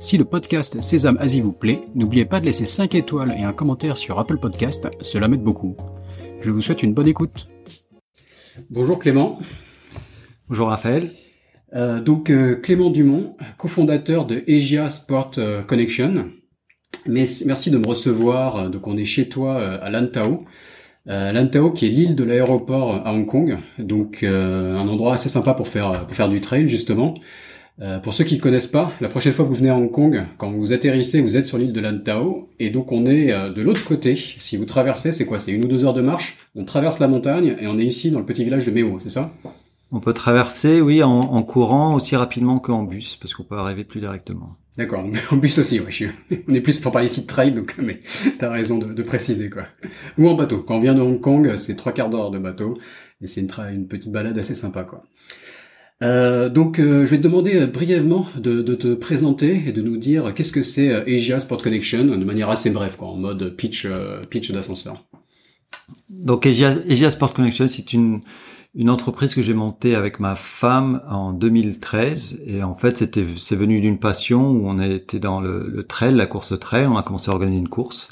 Si le podcast Sésame Asie vous plaît, n'oubliez pas de laisser 5 étoiles et un commentaire sur Apple Podcast, cela m'aide beaucoup. Je vous souhaite une bonne écoute. Bonjour Clément. Bonjour Raphaël. Euh, donc euh, Clément Dumont, cofondateur de Asia Sport euh, Connection. Mais, merci de me recevoir. Donc on est chez toi à Lantau. Lantau qui est l'île de l'aéroport à Hong Kong. Donc un endroit assez sympa pour faire pour faire du trail justement. Euh, pour ceux qui ne connaissent pas, la prochaine fois que vous venez à Hong Kong, quand vous atterrissez, vous êtes sur l'île de Lantau, et donc on est euh, de l'autre côté. Si vous traversez, c'est quoi? C'est une ou deux heures de marche. On traverse la montagne et on est ici dans le petit village de Meo, c'est ça? On peut traverser, oui, en, courant aussi rapidement qu'en bus, parce qu'on peut arriver plus directement. D'accord, en bus aussi, ouais, on est plus pour parler ici de trail, donc mais t'as raison de, préciser quoi. Ou en bateau. Quand on vient de Hong Kong, c'est trois quarts d'heure de bateau, et c'est une, une petite balade assez sympa quoi. Euh, donc, euh, je vais te demander euh, brièvement de, te présenter et de nous dire qu'est-ce que c'est Asia Sport Connection de manière assez brève, quoi, en mode pitch, pitch d'ascenseur. Donc, Asia Sport Connection, c'est une, une entreprise que j'ai montée avec ma femme en 2013 et en fait c'était c'est venu d'une passion où on était dans le, le trail, la course trail, on a commencé à organiser une course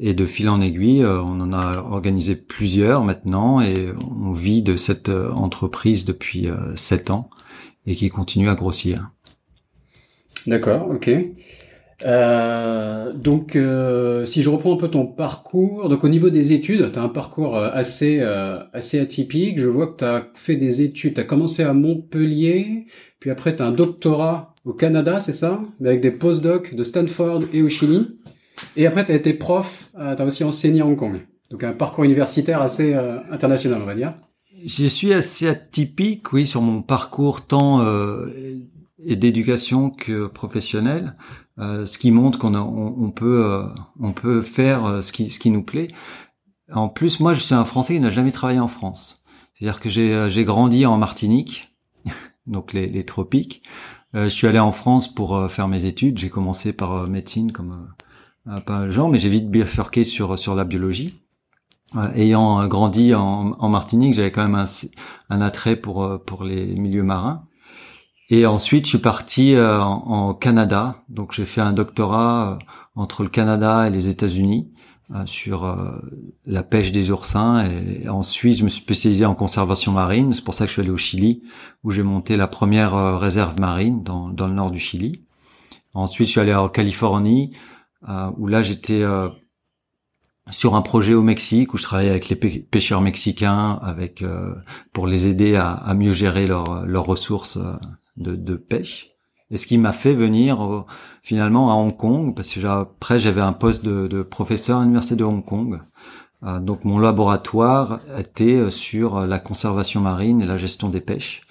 et de fil en aiguille, euh, on en a organisé plusieurs maintenant et on vit de cette euh, entreprise depuis euh, sept ans et qui continue à grossir. D'accord, ok. Donc, si je reprends un peu ton parcours, donc au niveau des études, tu as un parcours assez assez atypique. Je vois que tu as fait des études, tu as commencé à Montpellier, puis après tu as un doctorat au Canada, c'est ça? Avec des postdocs de Stanford et au Chili. Et après, tu as été prof, euh, tu as aussi enseigné à Hong Kong. Donc un parcours universitaire assez euh, international, on va dire. Je suis assez atypique, oui, sur mon parcours tant euh, d'éducation que professionnel, euh, ce qui montre qu'on on, on, peut on peut faire ce qui ce qui nous plaît. En plus, moi, je suis un Français qui n'a jamais travaillé en France. C'est-à-dire que j'ai grandi en Martinique, donc les tropiques. je suis allé en France pour faire mes études. J'ai commencé par médecine comme pas un genre, mais j'ai vite bifurqué sur sur la biologie. Euh, ayant grandi en, en Martinique, j'avais quand même un, un, attrait pour euh, pour les milieux marins. Et ensuite, je suis parti euh, en, Canada. Donc, j'ai fait un doctorat entre le Canada et les États-Unis sur la pêche des oursins. Et ensuite, je me suis spécialisé en conservation marine. C'est pour ça que je suis allé au Chili, où j'ai monté la première réserve marine dans, dans le nord du Chili. Ensuite, je suis allé en Californie, euh, où là j'étais euh, sur un projet au Mexique où je travaillais avec les pêcheurs mexicains avec euh, pour les aider à, mieux gérer leurs ressources de, de, pêche. Et ce qui m'a fait venir finalement à Hong Kong parce que après j'avais un poste de, de, professeur à l'université de Hong Kong. donc mon laboratoire était sur la conservation marine et la gestion des pêches.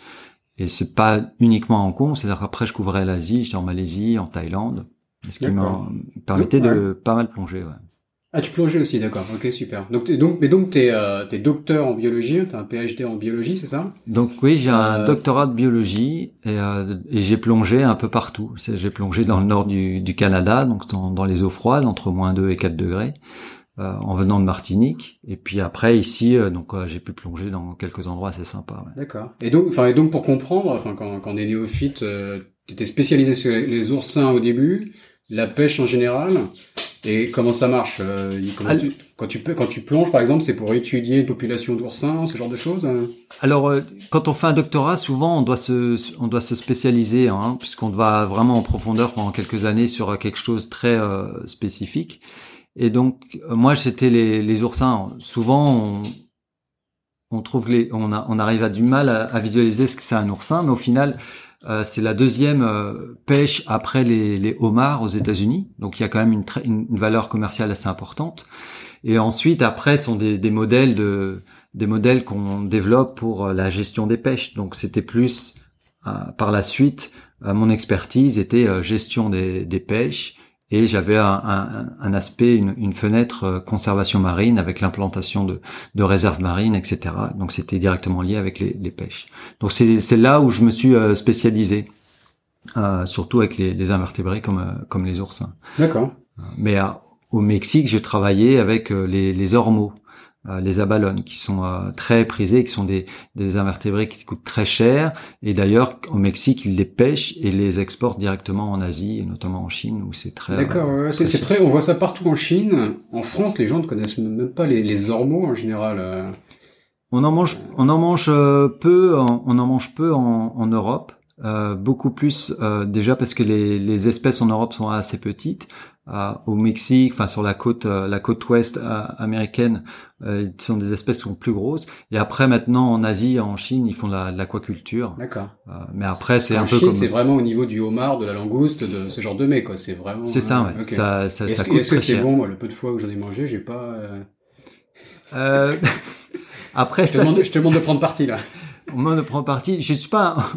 Et c'est pas uniquement à Hong Kong, c'est-à-dire qu'après je couvrais l'Asie, j'étais en Malaisie, en Thaïlande. Ce qui m'a permettait de pas mal plonger. Ouais. Ah, tu plongeais aussi, d'accord. Ok, super. Donc, donc, mais donc, t'es euh, es docteur en biologie, t'as un PhD en biologie, c'est ça? Donc oui, j'ai un euh, doctorat de biologie et, euh, et j'ai plongé un peu partout. J'ai plongé dans le nord du, du Canada, donc dans, dans, les eaux froides, entre moins 2 et 4 degrés, euh, en venant de Martinique. Et puis après ici, euh, donc j'ai pu plonger dans quelques endroits assez sympas. Ouais. D'accord. Et donc, enfin, et donc pour comprendre, enfin, quand, quand on est néophyte, tu étais spécialisé sur les oursins au début la pêche en général et comment ça marche euh, quand, tu, quand tu plonges, par exemple, c'est pour étudier une population d'oursins, ce genre de choses hein Alors, euh, quand on fait un doctorat, souvent, on doit se, on doit se spécialiser, hein, puisqu'on va vraiment en profondeur pendant quelques années sur quelque chose de très euh, spécifique. Et donc, moi, c'était les, les oursins. Souvent, on, on trouve les, on, a, on arrive à du mal à, à visualiser ce que c'est un oursin, mais au final, euh, c'est la deuxième euh, pêche après les, les, homards aux États-Unis, donc il y a quand même une, valeur commerciale assez importante. Et ensuite, après, sont des, des modèles de des modèles qu'on développe pour euh, la gestion des pêches. Donc c'était plus par la suite mon expertise était gestion des, des pêches et j'avais un, un, aspect, une, une, fenêtre euh, conservation marine avec l'implantation de, de, réserves marines, etc. Donc c'était directement lié avec les, les pêches. Donc c'est là où je me suis euh, spécialisé, euh, surtout avec les, les, invertébrés comme euh, comme les oursins. D'accord. Mais au Mexique, je travaillais avec les, les ormeaux. Euh, les abalones, qui sont euh, très prisés, qui sont des, des invertébrés qui coûtent très cher. Et d'ailleurs, au Mexique, ils les pêchent et les exportent directement en Asie, et notamment en Chine, où c'est très. D'accord, c'est très. On voit ça partout en Chine. En France, les gens ne connaissent même pas les, les ormeaux en général. Euh. On en mange, on en mange peu, on en mange peu en, en Europe. Euh, beaucoup plus euh, déjà parce que les, les, espèces en Europe sont assez petites. Euh, au Mexique, enfin sur la côte, la côte ouest américaine, ils sont des espèces qui sont plus grosses. Et après maintenant en Asie, en Chine, ils font de l'aquaculture. D'accord. mais après c'est un peu Chine, c'est vraiment au niveau du homard, de la langouste, de ce genre de mets quoi. C'est vraiment. C'est ça, ouais. Ça, ça, est-ce, ça coûte est-ce que c'est bon Le peu de fois où j'en ai mangé, j'ai pas. après je ça, te demande, je te demande de prendre parti là. Moi de prendre parti, je suis pas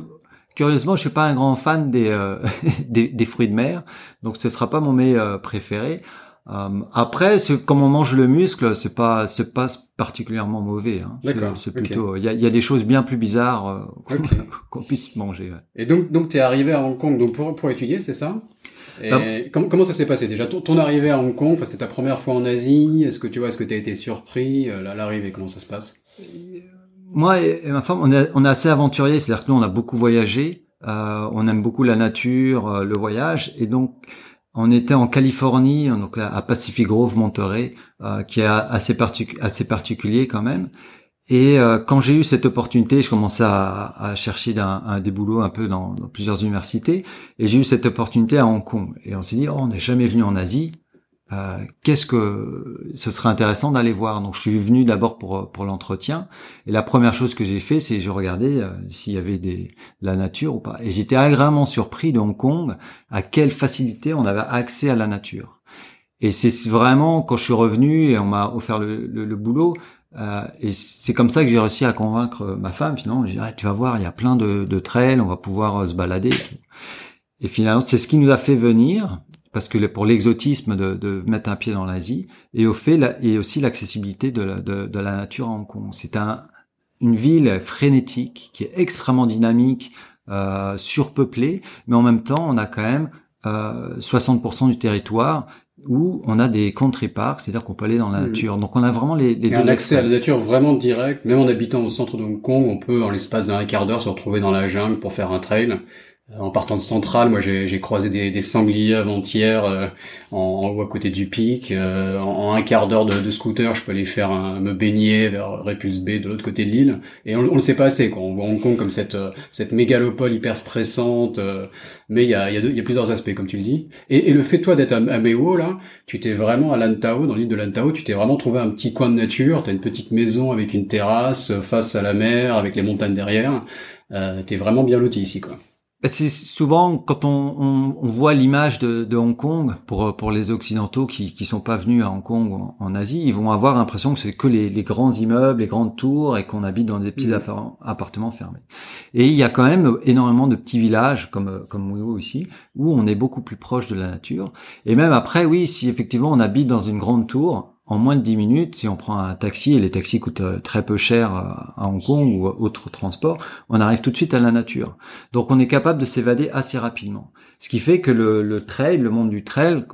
Curieusement, je suis pas un grand fan des, euh, des, des, fruits de mer, donc ce sera pas mon mets euh, préféré. Euh, après, comme on mange le muscle, c'est pas c'est pas particulièrement mauvais. Hein. C'est plutôt il y, a, y, a, des choses bien plus bizarres qu'on puisse manger. Et donc donc es arrivé à Hong Kong donc pour pour étudier, c'est ça? Et ben comment, comment ça s'est passé déjà? Ton, ton, arrivée à Hong Kong, enfin, c'était ta première fois en Asie? Est-ce que tu vois, est-ce que tu as été surpris? L'arrivée Comment ça se passe? Moi et ma femme, on est, on est assez aventurier, c'est-à-dire que nous, on a beaucoup voyagé, euh, on aime beaucoup la nature, euh, le voyage, et donc on était en Californie, donc à Pacific Grove, Monterey, euh, qui est assez, assez particulier quand même. Et euh, quand j'ai eu cette opportunité, je commençais à, à chercher un, un, des boulots un peu dans, dans plusieurs universités, et j'ai eu cette opportunité à Hong Kong. Et on s'est dit, oh, on n'est jamais venu en Asie, euh, qu'est-ce que ce serait intéressant d'aller voir? Donc je suis venu d'abord pour pour l'entretien et la première chose que j'ai fait c'est je regardais euh, s'il y avait des la nature ou pas et j'étais agréablement surpris de Hong Kong à quelle facilité on avait accès à la nature. Et c'est vraiment quand je suis revenu et on m'a offert le, le, boulot euh, et c'est comme ça que j'ai réussi à convaincre ma femme finalement. J'ai ah, tu vas voir il y a plein de, de trails, on va pouvoir euh, se balader. Et finalement c'est ce qui nous a fait venir parce que pour l'exotisme de, de, mettre un pied dans l'Asie et au fait et aussi l'accessibilité de, de, de, la nature à Hong Kong. C'est un, une ville frénétique qui est extrêmement dynamique, euh, surpeuplée, mais en même temps on a quand même euh, 60% du territoire où on a des country parks, c'est-à-dire qu'on peut aller dans la mmh. nature. Donc on a vraiment les, les deux un accès à la nature vraiment direct. Même en habitant au centre de Hong Kong, on peut en l'espace d'un quart d'heure se retrouver dans la jungle pour faire un trail. Euh, en partant de Centrale, moi j'ai croisé des, des, sangliers avant-hier euh, en, en, haut à côté du pic. Euh, en, un quart d'heure de, de, scooter, je peux aller faire me baigner vers Repulse Bay de l'autre côté de l'île. Et on, on le sait pas assez. Quoi. On voit Hong Kong comme cette, cette mégalopole hyper stressante. mais il y a, y, a y a, plusieurs aspects, comme tu le dis. Et, et le fait toi d'être à, à Meo, là, tu t'es vraiment à Lantau, dans l'île de Lantau, tu t'es vraiment trouvé un petit coin de nature. T'as une petite maison avec une terrasse face à la mer, avec les montagnes derrière. Euh, T'es vraiment bien loti ici, quoi. Bah, c'est souvent quand on, on, on voit l'image de, de, Hong Kong pour pour les occidentaux qui qui sont pas venus à Hong Kong ou en, Asie, ils vont avoir l'impression que c'est que les, les, grands immeubles, les grandes tours et qu'on habite dans des petits mmh. appartements fermés. Et il y a quand même énormément de petits villages comme comme Wuyo ici où on est beaucoup plus proche de la nature. Et même après, oui, si effectivement on habite dans une grande tour, en moins de 10 minutes, si on prend un taxi, et les taxis coûtent euh, très peu cher euh, à Hong Kong ou autre transport, on arrive tout de suite à la nature. Donc on est capable de s'évader assez rapidement. Ce qui fait que le, le trail, le monde du trail,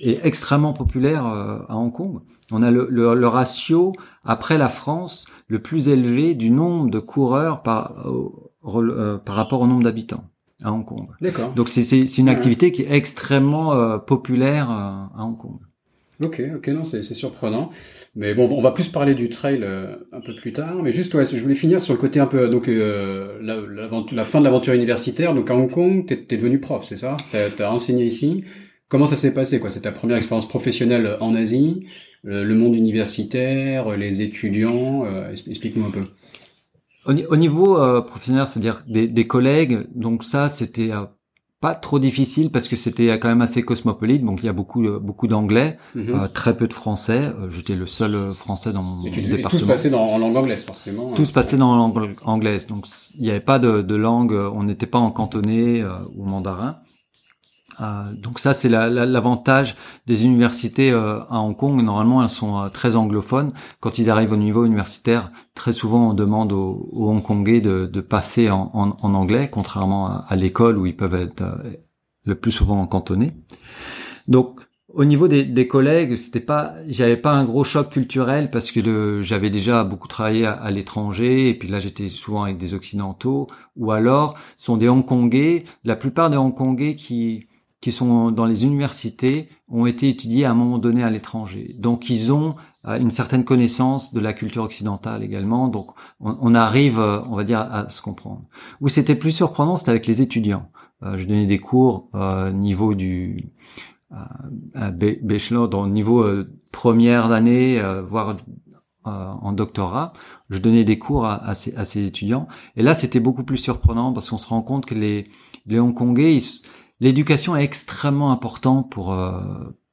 est extrêmement populaire euh, à Hong Kong. On a le, le, ratio, après la France, le plus élevé du nombre de coureurs par, par rapport au nombre d'habitants à Hong Kong. D'accord. Donc c'est une activité qui est extrêmement populaire à Hong Kong. Ok, ok, non, c'est surprenant. Mais bon, on va plus parler du trail euh, un peu plus tard. Mais juste, ouais, je voulais finir sur le côté un peu, donc euh, la, fin de l'aventure universitaire. Donc à Hong Kong, t'es es devenu prof, c'est ça? T'as as enseigné ici. Comment ça s'est passé quoi? C'est ta première expérience professionnelle en Asie, le, monde universitaire, les étudiants. Euh, Explique-nous un peu. Au, niveau euh, professionnel, c'est-à-dire des, des, collègues, donc ça, c'était pas trop difficile parce que c'était quand même assez cosmopolite. Donc il y a beaucoup euh, beaucoup d'anglais mhm. euh, très peu de français. Euh, j'étais le seul français dans mon département. tout se passait dans, en langue anglaise forcément tout se passait dans la langue anglaise. Donc il n'y avait pas de, de langue on n'était pas en cantonais ou mandarin Euh, donc ça, c'est l'avantage des universités euh, à Hong Kong. Normalement, elles sont euh, très anglophones. Quand ils arrivent au niveau universitaire, très souvent, on demande aux, Hongkongais de, passer en, en, anglais, contrairement à, à l'école où ils peuvent être le plus souvent cantonnés. Donc, au niveau des, collègues, c'était pas, j'avais pas un gros choc culturel parce que j'avais déjà beaucoup travaillé à, l'étranger et puis là j'étais souvent avec des occidentaux ou alors sont des Hongkongais. La plupart des Hongkongais qui qui sont dans les universités ont été étudiés à un moment donné à l'étranger. Donc ils ont euh, une certaine connaissance de la culture occidentale également. Donc on, arrive, euh, on va dire, à se comprendre. Où c'était plus surprenant, c'était avec les étudiants. Euh, je donnais des cours euh, niveau du à bachelor, dans le niveau euh, première année, euh, voire euh, en doctorat, je donnais des cours à, ces, étudiants. Et là, c'était beaucoup plus surprenant parce qu'on se rend compte que les, les Hongkongais, l'éducation est extrêmement importante pour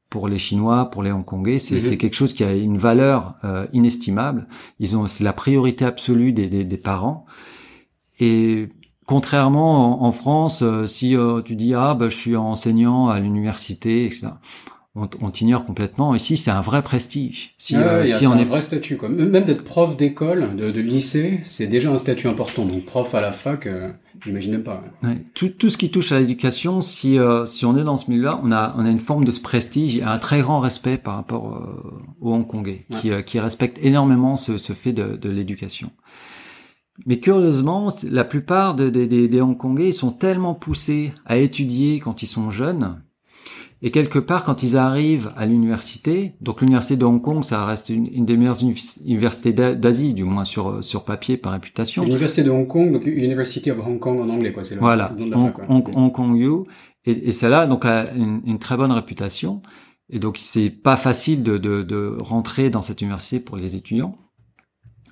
pour les Chinois, pour les Hongkongais. C'est mm quelque chose qui a une valeur inestimable. Ils ont c'est la priorité absolue des, des, des parents. Et Contrairement en, France, euh, si euh, tu dis ah bah, je suis enseignant à l'université, etc. On, t'ignore complètement. Ici, c'est un vrai prestige. Si, ah euh, si on est un vrai statut, quoi. Même d'être prof d'école, de, de, lycée, c'est déjà un statut important. Donc prof à la fac, euh, j'imagine pas. Tout, tout, ce qui touche à l'éducation, si si on est dans ce milieu-là, on a on a une forme de ce prestige et un très grand respect par rapport aux Hongkongais, qui qui respectent énormément ce, ce fait de, de l'éducation. Mais curieusement, la plupart des, des, des Hongkongais sont tellement poussés à étudier quand ils sont jeunes, et quelque part, quand ils arrivent à l'université, donc l'université de Hong Kong, ça reste une, des meilleures universités d'Asie, du moins sur sur papier, par réputation. C'est l'université de Hong Kong, donc University of Hong Kong en anglais, quoi. C'est voilà, Hong, Hong, Kong U, et, et celle-là donc a une, une, très bonne réputation. Et donc c'est pas facile de, de, de rentrer dans cette université pour les étudiants.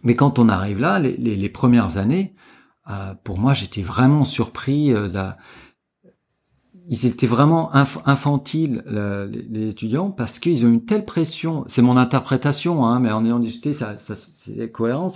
Mais quand on arrive là, les, les, les premières années, euh, pour moi, j'étais vraiment surpris. Euh, ils étaient vraiment infantiles, les, étudiants, parce qu'ils ont une telle pression. C'est mon interprétation, hein, mais en ayant discuté, ça, ça c'est cohérent.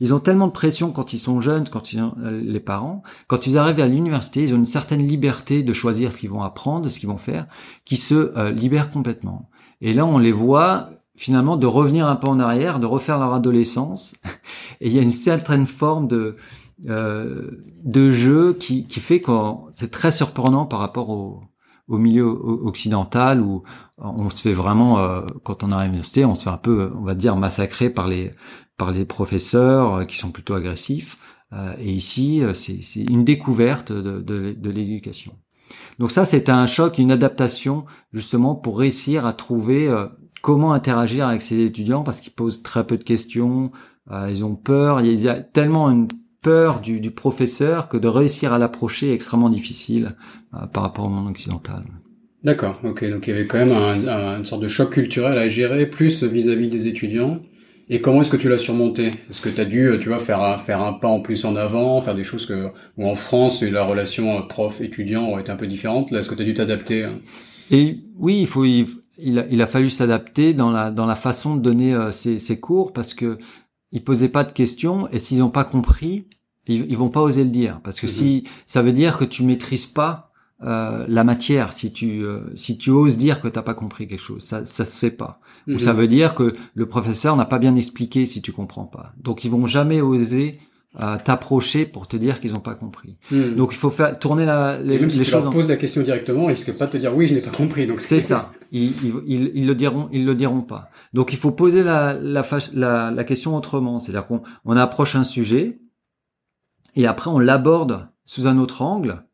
Ils ont tellement de pression quand ils sont jeunes, quand ils ont, euh, les parents, quand ils arrivent à l'université, ils ont une certaine liberté de choisir ce qu'ils vont apprendre, ce qu'ils vont faire, qui se euh, libèrent complètement. Et là, on les voit finalement de revenir un peu en arrière, de refaire leur adolescence. Et il y a une certaine forme de de jeu qui, qui fait que c'est très surprenant par rapport au, au milieu occidental où on se fait vraiment euh, quand on arrive à l'université, on se fait un peu, on va dire, massacrer par les par les professeurs euh, qui sont plutôt agressifs. Euh, et ici, c'est une découverte de, de, l'éducation. Donc ça, c'est un choc, une adaptation justement pour réussir à trouver comment interagir avec ces étudiants parce qu'ils posent très peu de questions, euh, ils ont peur, il y a tellement une peur du, du professeur que de réussir à l'approcher est extrêmement difficile euh, par rapport au monde occidental. D'accord, ok, donc il y avait quand même un, une sorte de choc culturel à gérer, plus vis-à-vis des étudiants. Et comment est-ce que tu l'as surmonté? Est-ce que tu as dû, tu vois, faire un, faire un pas en plus en avant, faire des choses que, ou en France, la relation prof-étudiant aurait été un peu différente? Là, est-ce que tu as dû t'adapter Et oui, il faut, il a, il a fallu s'adapter dans la, dans la façon de donner euh, ses, ses, cours parce que ils posaient pas de questions et s'ils n'ont pas compris, ils, ils vont pas oser le dire parce que mhm. si ça veut dire que tu maîtrises pas euh, la matière si tu euh, si tu oses dire que t'as pas compris quelque chose ça ça se fait pas ou mhm. ça veut dire que le professeur n'a pas bien expliqué si tu comprends pas donc ils vont jamais oser t'approcher pour te dire qu'ils n'ont pas compris. Hmm. Donc il faut faire tourner la, les, même si tu Leur poses la question directement, ils risquent pas de te dire oui, je n'ai pas compris. Donc c'est ça. Ils, ils, ils, le diront, ils le diront pas. Donc il faut poser la, la, la, la question autrement. C'est-à-dire qu'on on approche un sujet et après on l'aborde sous un autre angle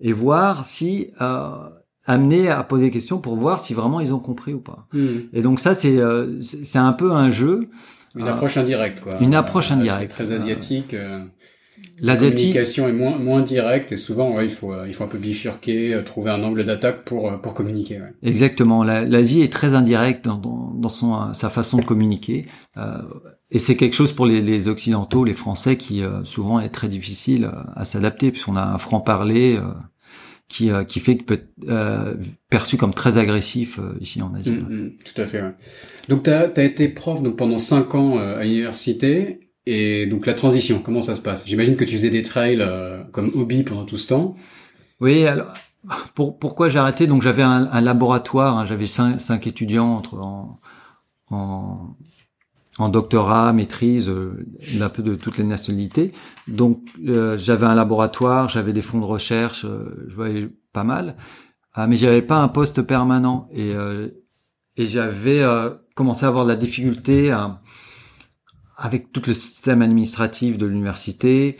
et voir si euh, amener à poser des questions pour voir si vraiment ils ont compris ou pas. Hmm. Et donc ça c'est euh, c'est un peu un jeu. Une approche indirecte, quoi. Une approche indirecte. très asiatique. Euh, la communication est moins moins directe et souvent ouais, il faut il faut un peu bifurquer, euh, trouver un angle d'attaque pour euh, pour communiquer. Ouais. Exactement. L'Asie est très indirecte dans, dans, dans son sa façon de communiquer euh, et c'est quelque chose pour les, les, occidentaux, les Français qui souvent est très difficile à s'adapter puisqu'on a un franc parler qui, euh, qui fait que peut être euh, perçu comme très agressif euh, ici en Asie. Mm, mm, tout à fait. Ouais. Donc tu as, été prof donc pendant cinq ans à l'université et donc la transition, comment ça se passe? J'imagine que tu faisais des trails comme hobby pendant tout ce temps. Oui, alors pour, pourquoi j'ai arrêté? Donc j'avais un, un, laboratoire, hein, j'avais cinq, cinq, étudiants entre en, en, en doctorat, maîtrise, euh, un peu de toutes les nationalités. Donc euh, j'avais un laboratoire, j'avais des fonds de recherche, euh, je voyais pas mal, ah, mais j'avais pas un poste permanent et euh, et j'avais commencé à avoir de la difficulté avec tout le système administratif de l'université.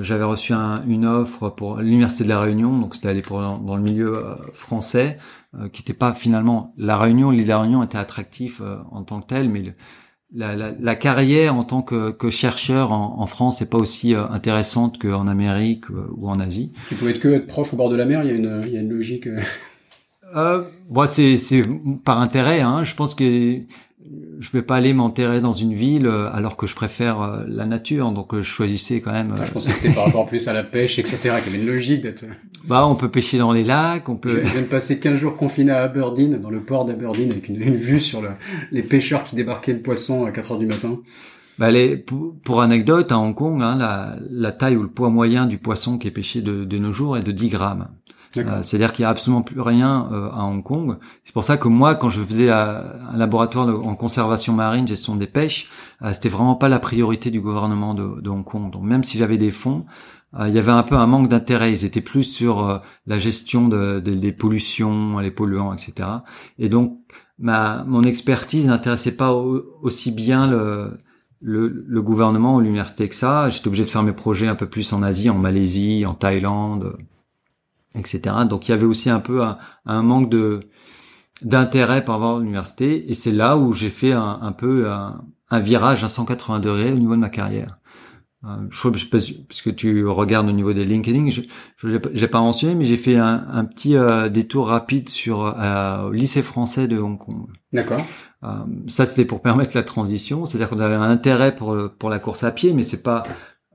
j'avais reçu un, une offre pour l'université de la Réunion, donc c'était aller pour dans, le milieu français, qui n'était pas finalement la Réunion. L'île de la Réunion était attractif en tant que tel, mais le, la, la, la, carrière en tant que, que chercheur en, en France n'est pas aussi euh, intéressante qu'en Amérique euh, ou en Asie. Tu pouvais être que être prof au bord de la mer, il y a une, il y a une logique. Euh... Euh, bon, c'est c'est par intérêt. Hein. Je pense que je vais pas aller m'enterrer dans une ville euh, alors que je préfère euh, la nature, donc euh, je choisissais quand même. Je pensais que c'était par rapport plus à la pêche, etc. Qu'il y avait une logique d'être. Bah, on peut pêcher dans les lacs, on peut. Je viens de passer 15 jours confiné à Aberdeen, dans le port d'Aberdeen, avec une, vue sur le, les pêcheurs qui débarquaient le poisson à 4 heures du matin. Bah, les, pour, anecdote, à Hong Kong, hein, la, la, taille ou le poids moyen du poisson qui est pêché de, de nos jours est de 10 grammes. Euh, c'est-à-dire qu'il y a absolument plus rien euh, à Hong Kong. C'est pour ça que moi, quand je faisais un laboratoire en conservation marine, gestion des pêches, euh, c'était vraiment pas la priorité du gouvernement de, Hong Kong. Donc même si j'avais des fonds, il y avait un peu un manque d'intérêt. Ils étaient plus sur la gestion de, des pollutions, les polluants, etc. Et donc ma mon expertise n'intéressait pas aussi bien le, le, le, gouvernement ou l'université que ça. J'étais obligé de faire mes projets un peu plus en Asie, en Malaisie, en Thaïlande etc. Donc il y avait aussi un peu un, manque de d'intérêt par rapport à l'université, et c'est là où j'ai fait un, un peu un, virage à 180 degrés au niveau de ma carrière. Euh, je parce que tu regardes au niveau des LinkedIn, je j'ai pas mentionné, mais j'ai fait un, un petit euh, détour rapide sur euh, au lycée français de Hong Kong. D'accord. Euh, ça c'était pour permettre la transition, c'est-à-dire qu'on avait un intérêt pour pour la course à pied, mais c'est pas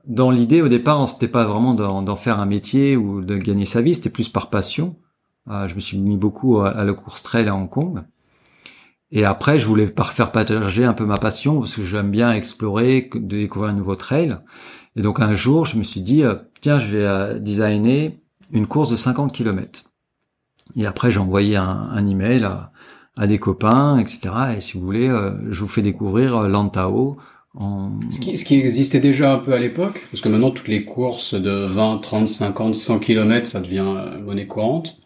dans l'idée, au départ, c'était pas vraiment d'en faire un métier ou de gagner sa vie, c'était plus par passion. Euh, je me suis mis beaucoup à, la course trail à Hong Kong. Et après, je voulais faire partager un peu ma passion parce que j'aime bien explorer, découvrir un nouveau trail. Et donc un jour, je me suis dit, euh, tiens, je vais euh, designer une course de 50 km. Et après, j'ai envoyé un, un email à, à, des copains, etc. Et si vous voulez, je vous fais découvrir Lantao, ce, qui, ce, qui, existait déjà un peu à l'époque, parce que maintenant toutes les courses de 20, 30, 50, 100 km, ça devient euh, monnaie courante.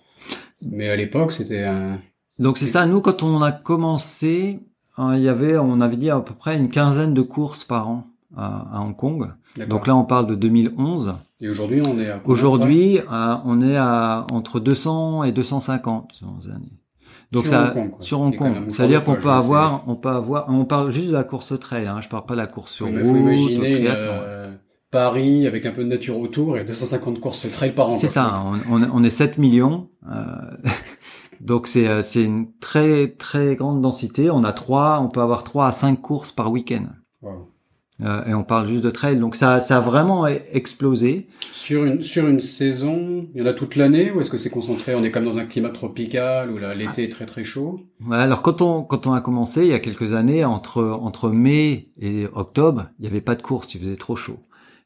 Mais à l'époque, c'était un... Donc c'est ça, nous quand on a commencé, hein, il y avait, on avait dit à peu près une quinzaine de courses par an à, à Hong Kong. Donc là, on parle de 2011. Et aujourd'hui, on est à Aujourd'hui, on est à entre 200 et 250 années. Donc sur ça, Hong Kong, sur Hong Kong, c'est-à-dire qu'on peut avoir, on peut avoir, on parle juste de la course trail, hein, je parle pas de la course sur route, faut imaginer euh, Paris avec un peu de nature autour et 250 courses trail par an. C'est ça, on, on, est 7 millions, euh, donc c'est euh, c'est une très très grande densité. On a trois, on peut avoir trois à cinq courses par week-end. Euh, et on parle juste de trail. Donc ça, ça a vraiment explosé. Sur une, sur une saison, il y en a toute l'année ou est-ce que c'est concentré On est comme dans un climat tropical où l'été est très très chaud? Ouais, alors quand on, quand on a commencé il y a quelques années, entre, entre mai et octobre, il n'y avait pas de course, il faisait trop chaud.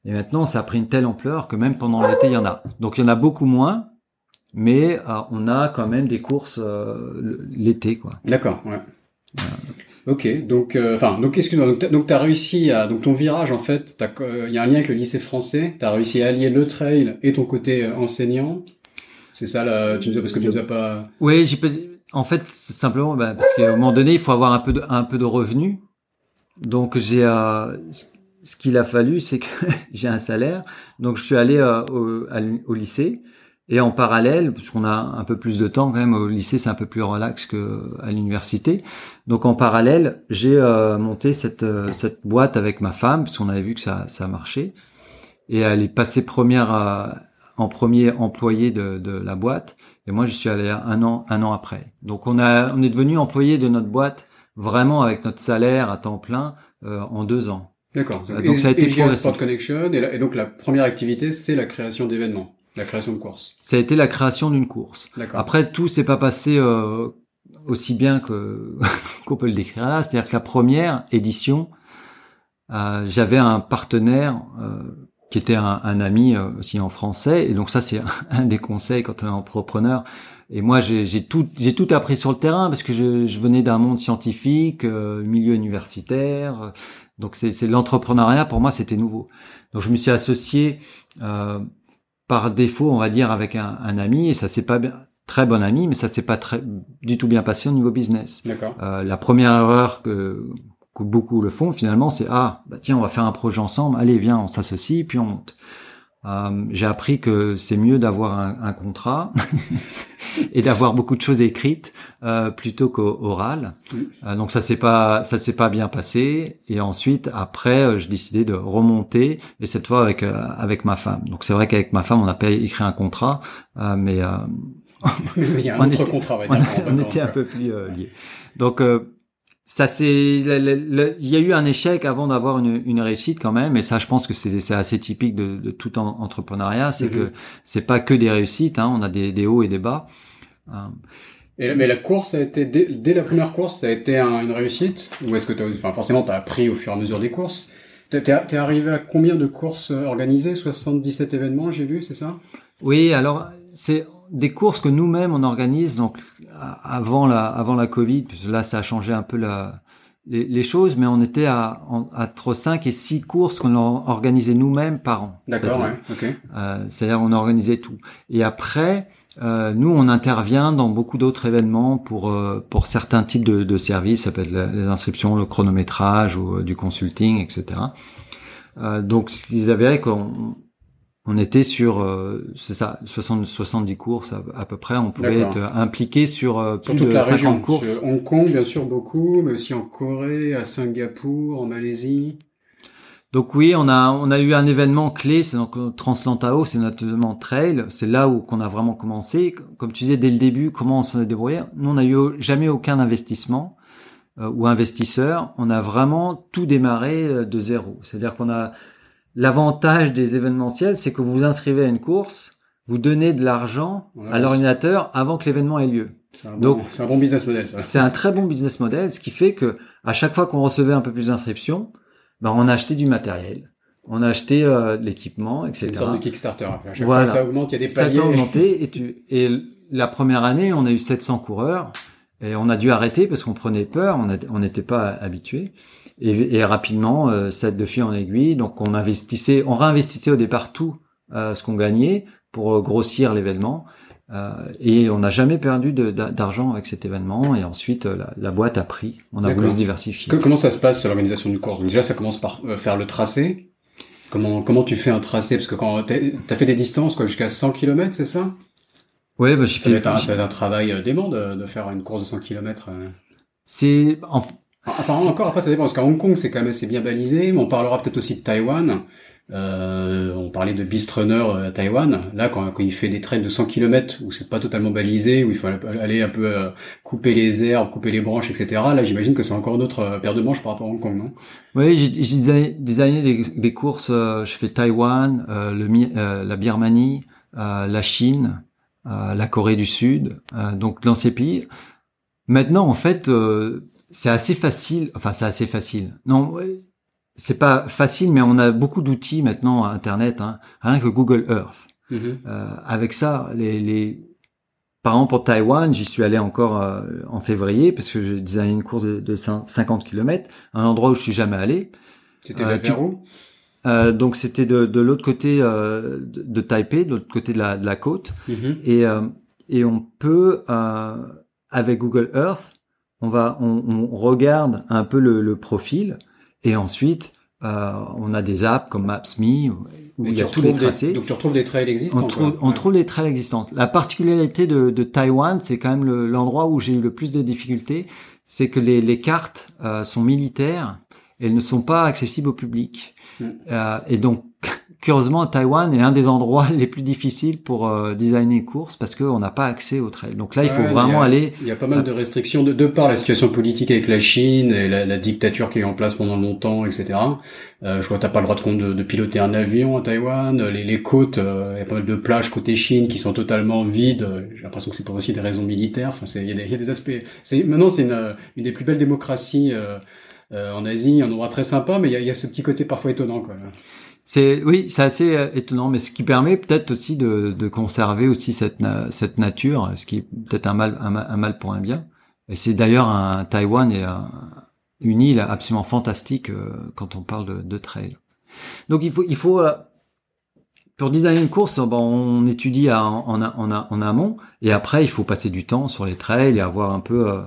Et maintenant, ça a pris une telle ampleur que même pendant l'été, il y en a. Donc il y en a beaucoup moins, mais euh, on a quand même des courses euh, l'été, quoi. D'accord, ouais. Ok, donc, euh, enfin, donc excuse-moi, donc t'as réussi à, donc ton virage en fait, il y a un lien avec le lycée français, t'as réussi à allier le trail et ton côté euh, enseignant. C'est ça là, tu nous as, parce que tu nous as pas. Oui, j'ai en fait simplement bah, parce qu'à un moment donné, il faut avoir un peu de, un peu de revenus. Donc j'ai, euh, ce qu'il a fallu, c'est que j'ai un salaire. Donc je suis allé au, au lycée. Et en parallèle, parce qu'on a un peu plus de temps quand même au lycée, c'est un peu plus relax que à l'université. Donc en parallèle, j'ai euh, monté cette euh, cette boîte avec ma femme, puisqu'on avait vu que ça ça marchait. Et elle est passée première euh, en premier employé de, de la boîte. Et moi, je suis allé un an un an après. Donc on a on est devenu employé de notre boîte vraiment avec notre salaire à temps plein en deux ans. D'accord. Donc, ça a été pour Sport Connection. et donc la première activité, c'est la création d'événements. La création de course. Ça a été la création d'une course. Après, tout s'est pas passé euh, aussi bien que qu'on peut le décrire là. C'est-à-dire que la première édition, euh, j'avais un partenaire euh, qui était un, un, ami aussi en français. Et donc ça, c'est un des conseils quand on est entrepreneur. Et moi, j'ai tout, j'ai tout appris sur le terrain parce que je, je venais d'un monde scientifique, milieu universitaire. Donc c'est l'entrepreneuriat pour moi, c'était nouveau. Donc je me suis associé euh, par défaut, on va dire, avec un, un ami et ça s'est pas bien très bon ami, mais ça s'est pas très du tout bien passé au niveau business. D'accord. Euh, la première erreur que, que beaucoup le font finalement, c'est ah bah tiens on va faire un projet ensemble, allez viens on s'associe puis on monte. Euh, j'ai appris que c'est mieux d'avoir un, un contrat et d'avoir beaucoup de choses écrites euh, plutôt qu'oral. Euh, donc ça s'est pas ça s'est pas bien passé et ensuite après euh, j'ai décidé de remonter et cette fois avec euh, avec ma femme. Donc c'est vrai qu'avec ma femme on n'a pas écrit un contrat mais il y a un autre était, contrat, on, était un peu plus liés. Donc ça c'est il y a eu un échec avant d'avoir une, une, réussite quand même et ça je pense que c'est assez typique de, de tout entrepreneuriat c'est mm-hmm. que c'est pas que des réussites hein, on a des, des, hauts et des bas. Et, mais la course a été dès, dès, la première course ça a été un, une réussite? Ou est-ce que as, enfin forcément tu as appris au fur et à mesure des courses? T'es es arrivé à combien de courses organisées? 77 événements j'ai lu c'est ça? Oui alors c'est des courses que nous-mêmes on organise donc avant la avant la Covid là ça a changé un peu la les, les choses mais on était à, entre 5 et 6 courses qu'on organisait nous-mêmes par an d'accord ouais, okay. euh, c'est-à-dire on organisait tout et après euh, nous, on intervient dans beaucoup d'autres événements pour euh, pour certains types de, de, services, ça peut être les inscriptions, le chronométrage ou euh, du consulting, etc. Euh, donc, ce qu'ils avaient qu'on on était sur, euh, c'est ça, 60, 70 courses à, peu près. On pouvait être impliqué sur euh, plus sur toute de la 50 région. courses. Hong Kong, bien sûr, beaucoup, mais aussi en Corée, à Singapour, en Malaisie. Donc oui, on a on a eu un événement clé, c'est donc Translantao, c'est notre événement trail, c'est là où qu'on a vraiment commencé. Comme tu disais dès le début, comment on s'en est débrouillé? Nous, on n'a eu jamais aucun investissement euh, ou investisseur. On a vraiment tout démarré de zéro. C'est-à-dire qu'on a L'avantage des événementiels, c'est que vous vous inscrivez à une course, vous donnez de l'argent à l'ordinateur avant que l'événement ait lieu. C'est un, bon, un, bon business model. C'est un très bon business model, ce qui fait que à chaque fois qu'on recevait un peu plus d'inscriptions, ben on a acheté du matériel, on a acheté euh, de l'équipement, etc. Une sorte de Kickstarter. À chaque voilà. fois, ça augmente, il y a des paliers. Ça a augmenté et, tu, et la première année, on a eu 700 coureurs et on a dû arrêter parce qu'on prenait peur, on n'était pas habitué. Et, et rapidement, euh, ça de fil en aiguille. Donc on investissait, on réinvestissait au départ tout euh, ce qu'on gagnait pour euh, grossir l'événement. Euh, et on n'a jamais perdu d'argent avec cet événement. Et ensuite, euh, la, la boîte a pris. On a voulu se diversifier. Que, comment ça se passe l'organisation du course? Donc déjà, ça commence par faire le tracé. Comment comment tu fais un tracé? Parce que quand tu as fait des distances quoi jusqu'à 100 km, c'est ça? Ouais, bah, ça, va être un, ça va être un travail dément de, de, faire une course de 100 km. C'est en, Enfin, encore après, ça dépend, parce qu'à Hong Kong, c'est quand même assez bien balisé. On parlera peut-être aussi de Taïwan. Euh, on parlait de Beast Runner euh, à Taïwan. Là, quand, quand il fait des trains de 100 km où c'est pas totalement balisé, où il faut aller un peu euh, couper les herbes, couper les branches, etc. Là, j'imagine que c'est encore une autre paire de manches par rapport à Hong Kong, non? Oui, j'ai designé des, des, courses. je fais Taïwan, le, la Birmanie, la Chine, la Corée du Sud. donc dans ces pays. Maintenant, en fait, c'est assez facile. Enfin, c'est assez facile. Non, c'est pas facile, mais on a beaucoup d'outils maintenant à Internet, hein, rien que Google Earth. Mm-hmm. Euh, avec ça, les, les, par exemple pour Taïwan, j'y suis allé encore euh, en février parce que j'ai designé une course de, de 50 km, un endroit où je suis jamais allé. C'était euh, où? euh, donc c'était de, de l'autre côté de, de, Taipei, de l'autre côté de la, de la côte, mm-hmm. et, et on peut avec Google Earth on va, on, on regarde un peu le, le profil et ensuite euh, on a des apps comme Maps.me où il y a tous les tracés. Des, donc tu retrouves des trails existants. On, trouve, on trouve des trails existants. La particularité de, de Taïwan, c'est quand même l'endroit où j'ai eu le plus de difficultés, c'est que les, les cartes euh, sont militaires, elles ne sont pas accessibles au public. Mm. Euh, et donc curieusement, Taïwan est un des endroits les plus difficiles pour euh, designer une course parce qu'on n'a pas accès au trail. Donc là, il faut ouais, vraiment il a, aller. Il y a pas mal de restrictions de, de par la situation politique avec la Chine et la, la dictature qui est en place pendant longtemps, etc. Euh, je vois, t'as pas le droit de, de, de, piloter un avion à Taïwan. Les, les côtes, euh, il y a pas mal de plages côté Chine qui sont totalement vides. J'ai l'impression que c'est pour aussi des raisons militaires. Enfin, il y, y, a des aspects. C'est maintenant, c'est une, une des plus belles démocraties. Euh, en Asie, un endroit très sympa, mais il y a, y a, ce petit côté parfois étonnant. Quoi. C'est oui, c'est assez euh, étonnant, mais ce qui permet peut-être aussi de, de, conserver aussi cette cette nature, ce qui est peut-être un mal un, mal pour un bien. Et c'est d'ailleurs un Taïwan et une île absolument fantastique euh, quand on parle de, de, trail. Donc il faut il faut euh, pour designer une course, bon, on étudie en, en, en, en, amont et après il faut passer du temps sur les trails et avoir un peu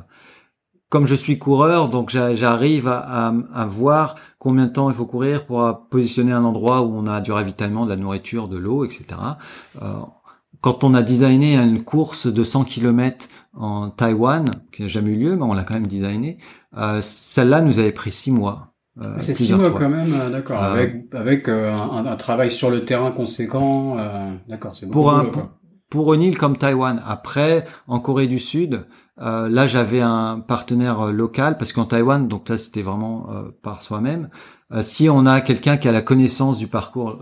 comme je suis coureur, donc j'arrive à, à, voir combien de temps il faut courir pour positionner un endroit où on a du ravitaillement, de la nourriture, de l'eau, etc. Euh, quand on a designé une course de 100 km en Taïwan, qui n'a jamais eu lieu, mais on l'a quand même designé, euh, celle-là nous avait pris six mois. Euh, c'est six mois quand même, euh, d'accord, euh, avec, avec euh, un, un, travail sur le terrain conséquent, d'accord, c'est pour un, pour une île comme Taïwan. Après, en Corée du Sud, euh, là, j'avais un partenaire euh, local parce qu'en Taïwan, donc ça c'était vraiment euh, par soi-même. si on a quelqu'un qui a la connaissance du parcours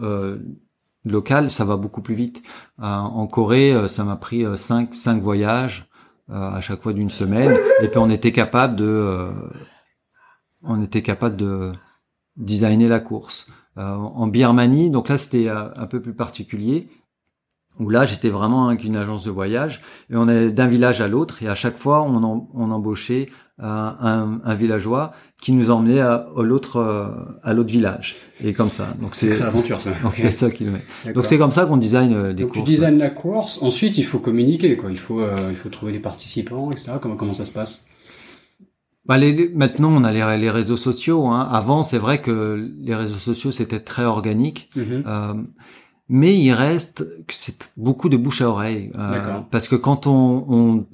local, ça va beaucoup plus vite. en Corée, ça m'a pris cinq cinq voyages à chaque fois d'une semaine, et puis on était capable de on était capable de designer la course. en Birmanie, donc là c'était un peu plus particulier où là j'étais vraiment avec une agence de voyage et on est d'un village à l'autre et à chaque fois on, on embauchait un, un, villageois qui nous emmenait à, l'autre euh, à l'autre village et comme ça donc c'est l'aventure ça donc c'est ça qui le met donc c'est comme ça qu'on design euh, des donc courses tu designes la course ensuite il faut communiquer quoi il faut euh, il faut trouver les participants etc comment comment ça se passe? Bah les, maintenant, on a les, les réseaux sociaux. Hein. Avant, c'est vrai que les réseaux sociaux c'était très organique. Mm-hmm. euh, mais il reste que c'est beaucoup de bouche à oreille euh, parce que quand on, on,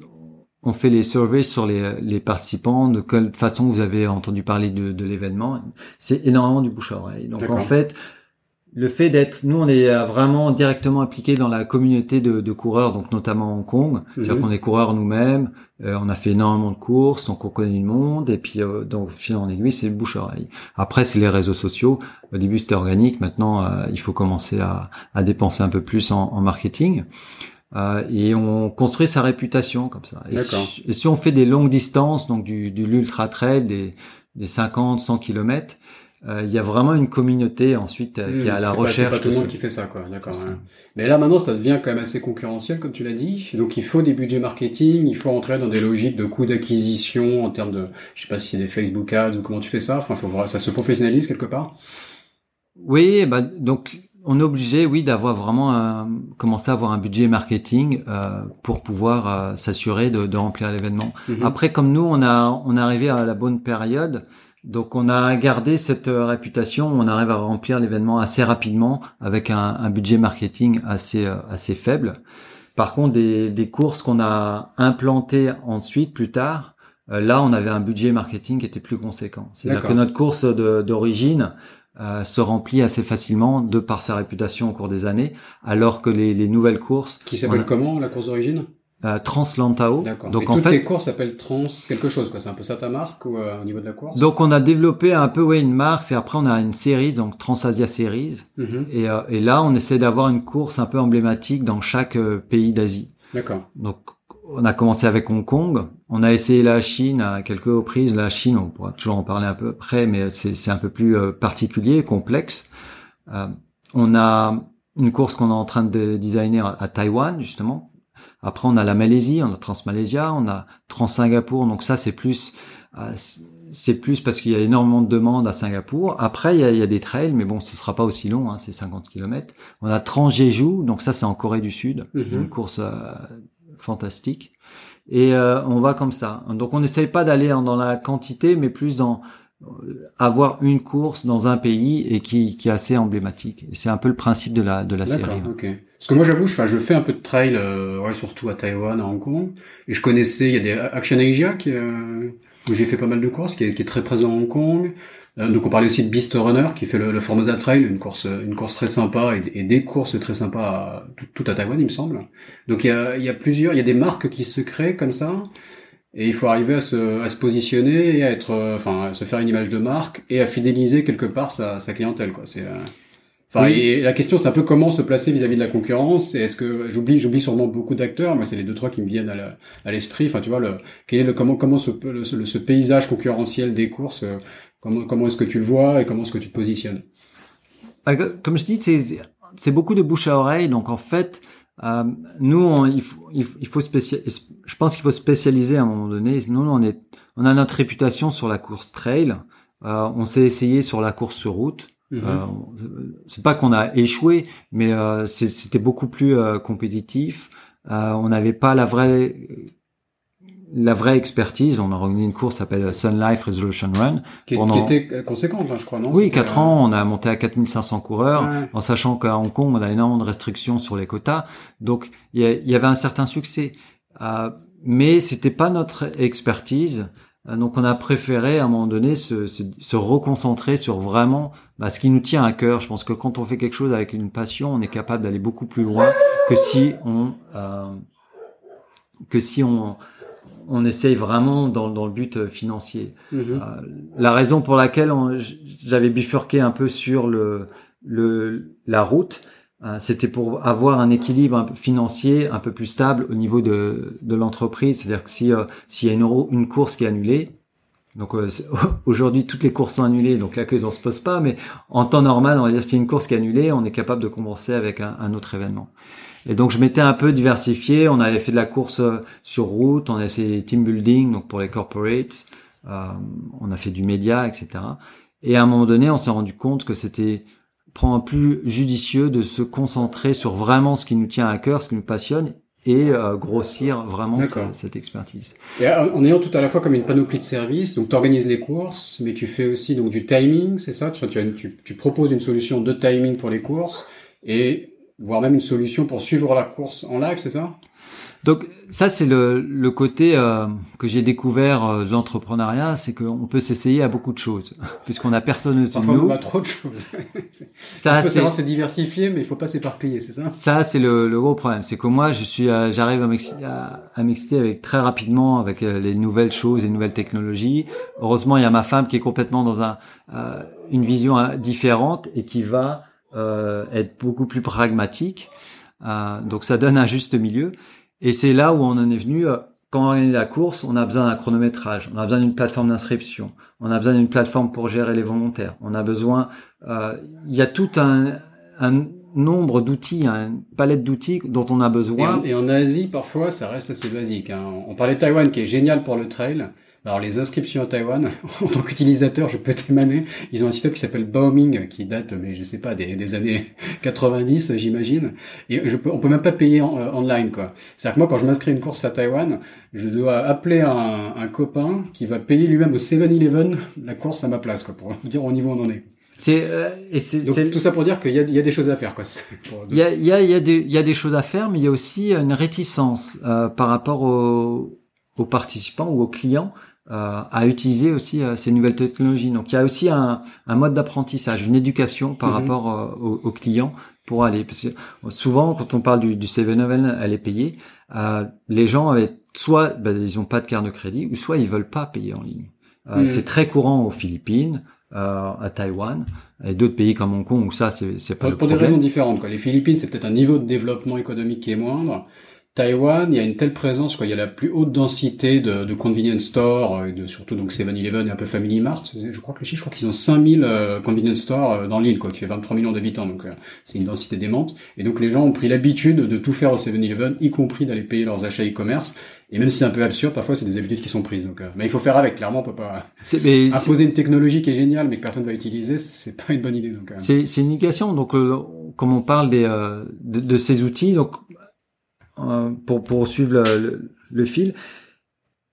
on, fait les surveys sur les, les, participants, de quelle façon vous avez entendu parler de, de l'événement, c'est énormément du bouche à oreille. Donc en fait, le fait d'être, nous on est vraiment directement impliqué dans la communauté de, de coureurs, donc notamment Hong Kong. C'est-à-dire mhm. qu'on est coureurs nous-mêmes, euh, on a fait énormément de courses, donc on connaît le monde, et puis euh, donc fil en aiguille, c'est bouche à oreille. Après c'est les réseaux sociaux. Au début c'était organique, maintenant euh, il faut commencer à, à, dépenser un peu plus en, en marketing. Euh, et on construit sa réputation comme ça. Et si, et si, on fait des longues distances, donc du, du l'ultra trail, des, des 50, 100 kilomètres, euh, il y a vraiment une communauté ensuite euh, qui est à la recherche. C'est pas tout le monde qui fait ça, quoi. D'accord. Mais là maintenant, ça devient quand même assez concurrentiel, comme tu l'as dit. Donc il faut des budgets marketing, il faut entrer dans des logiques de coûts d'acquisition en termes de, je sais pas si c'est des Facebook Ads ou comment tu fais ça. Enfin, faut voir, ça se professionnalise quelque part? Oui, bah donc on est obligé, oui, d'avoir vraiment un, commencer à avoir un budget marketing euh, pour pouvoir euh, s'assurer de, de, remplir l'événement. Mm-hmm. Après, comme nous, on a on est arrivé à la bonne période. Donc on a gardé cette euh, réputation, on arrive à remplir l'événement assez rapidement avec un, un, budget marketing assez euh, assez faible. Par contre, des, des courses qu'on a implantées ensuite, plus tard, euh, là on avait un budget marketing qui était plus conséquent. C'est-à-dire que notre course d'origine se remplit assez facilement de par sa réputation au cours des années, alors que les, les nouvelles courses... Qui s'appelle comment la course d'origine? Euh, Translantao. Donc Et en toutes fait, tes courses s'appellent Trans quelque chose quoi. C'est un peu ça ta marque ou euh, au niveau de la course? Donc on a développé un peu ouais une marque et après on a une série donc Transasia Series mm-hmm. et, euh, et là on essaie d'avoir une course un peu emblématique dans chaque pays d'Asie. D'accord. Donc on a commencé avec Hong Kong, on a essayé la Chine à quelques reprises. La Chine, on pourra toujours en parler un peu après, mais c'est un peu plus particulier, complexe. on a une course qu'on est en train de designer à Taïwan justement après, on a la Malaisie, on a Transmalaysia, on a Trans-Singapour. Donc ça, c'est plus, euh, c'est plus parce qu'il y a énormément de demandes à Singapour. Après, il y a, il y a des trails, mais bon, ce sera pas aussi long, hein, c'est 50 km. On a Trans-Jeju, donc ça, c'est en Corée du Sud, mm-hmm. une course euh, fantastique. Et euh, on va comme ça. Donc on n'essaye pas d'aller dans la quantité, mais plus dans avoir une course dans un pays et qui, qui est assez emblématique. C'est un peu le principe de la de la série. Ok. Parce que moi j'avoue, je, je fais un peu de trail, euh, ouais, surtout à Taïwan, à Hong Kong, et je connaissais, il y a des Action Asia qui, euh, où j'ai fait pas mal de courses, qui est, qui est très présent à Hong Kong. Euh, donc on parlait aussi de Beast Runner qui fait le, le, Formosa Trail, une course une course très sympa et, et des courses très sympas à, tout, tout, à Taïwan il me semble. Donc il y a, il y a plusieurs, il y a des marques qui se créent comme ça. Et il faut arriver à se, à se positionner et à être, euh, enfin, à se faire une image de marque et à fidéliser quelque part sa, sa clientèle, quoi. C'est, euh, Enfin, et la question, c'est un peu comment se placer vis-à-vis de la concurrence. Est-ce que j'oublie, j'oublie sûrement beaucoup d'acteurs. Moi, c'est les deux trois qui me viennent à l'esprit. enfin, tu vois, le, quel est le comment, comment ce, ce paysage concurrentiel des courses, euh, comment, comment est-ce que tu le vois et comment est-ce que tu te positionnes? Bah, Comme je dis, c'est, c'est beaucoup de bouche à oreille. Donc, en fait, euh, nous, on, il faut, il faut, je pense qu'il faut spécialiser à un moment donné. Nous, on est, on a notre réputation sur la course trail. Euh, on s'est essayé sur la course sur route. Mhm. Euh, c'est pas qu'on a échoué, mais euh, c'était beaucoup plus euh, compétitif. on n'avait pas la vraie la vraie expertise. On a organisé une course qui s'appelle Sun Life Resolution Run. Qui, était conséquente, hein, je crois, non? Oui, 4 ans, on a monté à 4500 coureurs, en sachant qu'à Hong Kong, on a énormément de restrictions sur les quotas. Donc, il y, avait un certain succès. Euh, mais c'était pas notre expertise. Donc on a préféré à un moment donné se, se, se reconcentrer sur vraiment bah, ce qui nous tient à cœur. Je pense que quand on fait quelque chose avec une passion, on est capable d'aller beaucoup plus loin que si on euh, que si on on essaye vraiment dans, dans le but euh, financier. Mhm. Euh, la raison pour laquelle j'avais bifurqué un peu sur le, le la route, euh, c'était pour avoir un équilibre un peu financier un peu plus stable au niveau de, de l'entreprise. C'est-à-dire que si s'il y a une, une course qui est annulée, donc aujourd'hui toutes les courses sont annulées, donc la question se pose pas. Mais en temps normal, on va dire s'il y a une course qui est annulée, on est capable de compenser avec un, un autre événement. Et donc je m'étais un peu diversifié. On avait fait de la course euh, sur route, on a essayé team building, donc pour les corporates. Euh, on a fait du média, etc. Et à un moment donné, on s'est rendu compte que c'était prendre plus judicieux de se concentrer sur vraiment ce qui nous tient à cœur, ce qui nous passionne, et euh, grossir vraiment cette, expertise. Et en ayant tout à la fois comme une panoplie de services, donc tu organises les courses, mais tu fais aussi donc du timing, c'est ça? Tu, tu, tu proposes une solution de timing pour les courses, et voire même une solution pour suivre la course en live, c'est ça? Donc ça c'est le, le côté euh, que j'ai découvert euh, de l'entrepreneuriat, c'est qu'on peut s'essayer à beaucoup de choses puisqu'on a personne au-dessus de nous. On a trop de choses. ça, il faut savoir se diversifier, mais il faut pas s'éparpiller, c'est ça? Ça c'est le, le, gros problème, c'est que moi je suis, euh, j'arrive à m'exciter avec très rapidement avec les nouvelles choses, les nouvelles technologies. Heureusement il y a ma femme qui est complètement dans un une vision différente et qui va euh, être beaucoup plus pragmatique. Euh, donc ça donne un juste milieu. Et c'est là où on en est venu. Euh, quand on est la course, on a besoin d'un chronométrage, on a besoin d'une plateforme d'inscription, on a besoin d'une plateforme pour gérer les volontaires, on a besoin. Il y a tout un, un nombre d'outils, une palette d'outils dont on a besoin. Et en, Asie, parfois, ça reste assez basique. Hein. On parlait de Taïwan, qui est génial pour le trail. Alors les inscriptions à Taïwan, en tant qu'utilisateur, je peux témoigner, ils ont un site web qui s'appelle Baoming, qui date, mais je sais pas, des, années 90, j'imagine. Et je peux, on peut même pas payer en, euh, online, quoi. C'est-à-dire que moi, quand je m'inscris une course à Taïwan, je dois appeler un, un copain qui va payer lui-même au 7-Eleven la course à ma place, quoi, pour dire au niveau où on en est. C'est euh, et c'est tout ça pour dire qu'il y y a des choses à faire quoi. Il y a il y a il y a des il y a des choses à faire mais il y a aussi une réticence euh, par rapport aux, aux participants ou aux clients euh, à utiliser aussi euh, ces nouvelles technologies. Donc il y a aussi un, un mode d'apprentissage, une éducation par mhm. rapport euh, aux, clients pour aller. Parce que souvent, quand on parle du, du 7-Eleven, elle est payée. les gens avaient soit ben, ils ont pas de carte de crédit, ou soit ils veulent pas payer en ligne. Mhm. C'est très courant aux Philippines, à Taïwan et d'autres pays comme Hong Kong où ça c'est pas pour, le pour des raisons différentes. Quoi. Les Philippines, c'est peut-être un niveau de développement économique qui est moindre. Taïwan, il y a une telle présence, quoi. Il y a la plus haute densité de, de convenience stores, euh, de, surtout donc 7-Eleven et un peu Family Mart. Je crois que le chiffre, je crois qu'ils ont 5000 euh, convenience stores euh, dans l'île, quoi, qui fait 23 millions d'habitants. Donc, c'est une densité démente. Et donc, les gens ont pris l'habitude de tout faire au 7-Eleven, y compris d'aller payer leurs achats e-commerce. Et même si c'est un peu absurde, parfois, c'est des habitudes qui sont prises. Donc, mais il faut faire avec. Clairement, on peut pas imposer une technologie qui est géniale, mais que personne va utiliser. C'est pas une bonne idée. Donc, c'est une indication. Donc, comme on parle des, de, de, ces outils, donc euh, pour poursuivre le, le, fil.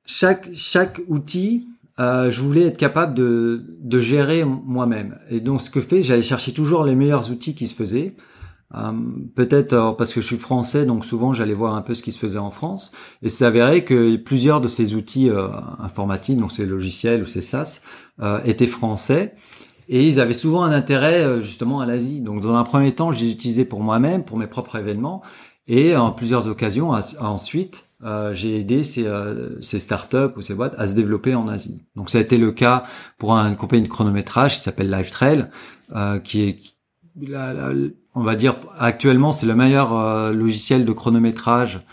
Chaque chaque outil, euh, je voulais être capable de, de gérer moi-même. Et donc ce que fait, j'allais chercher toujours les meilleurs outils qui se faisaient. Euh, Peut-être parce que je suis français, donc souvent j'allais voir un peu ce qui se faisait en France. Et c'est avéré que plusieurs de ces outils euh, informatiques, donc ces logiciels ou ces SaaS, euh, étaient français. Et ils avaient souvent un intérêt justement à l'Asie. Donc dans un premier temps, je les utilisais pour moi-même, pour mes propres événements. Et en plusieurs occasions, ensuite, euh, j'ai aidé ces, euh, ces startups ou ces boîtes à se développer en Asie. Donc ça a été le cas pour une compagnie de chronométrage qui s'appelle LiveTrail, euh, qui est on va dire actuellement c'est le meilleur logiciel de chronométrage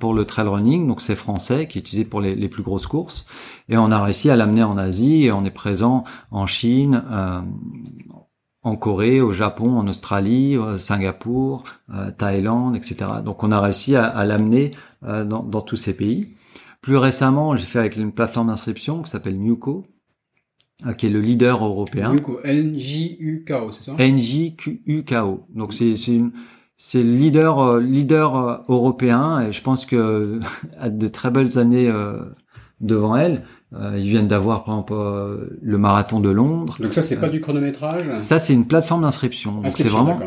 pour le trail running, donc c'est français, qui est utilisé pour les, les, plus grosses courses. Et on a réussi à l'amener en Asie et on est présent en Chine, en Corée, au Japon, en Australie, Singapour, Thaïlande, etc. Donc on a réussi à, à l'amener dans, dans, tous ces pays. Plus récemment, j'ai fait avec une plateforme d'inscription qui s'appelle Newco, euh, qui est le leader européen. Newco, N-J-U-K-O, c'est ça? N-J-U-K-O. Donc c'est c'est le leader euh, leader euh, européen et je pense que a de très belles années devant elle. Ils viennent d'avoir par exemple le marathon de Londres. Donc ça c'est pas du chronométrage? Ça c'est une plateforme d'inscription. Donc c'est vraiment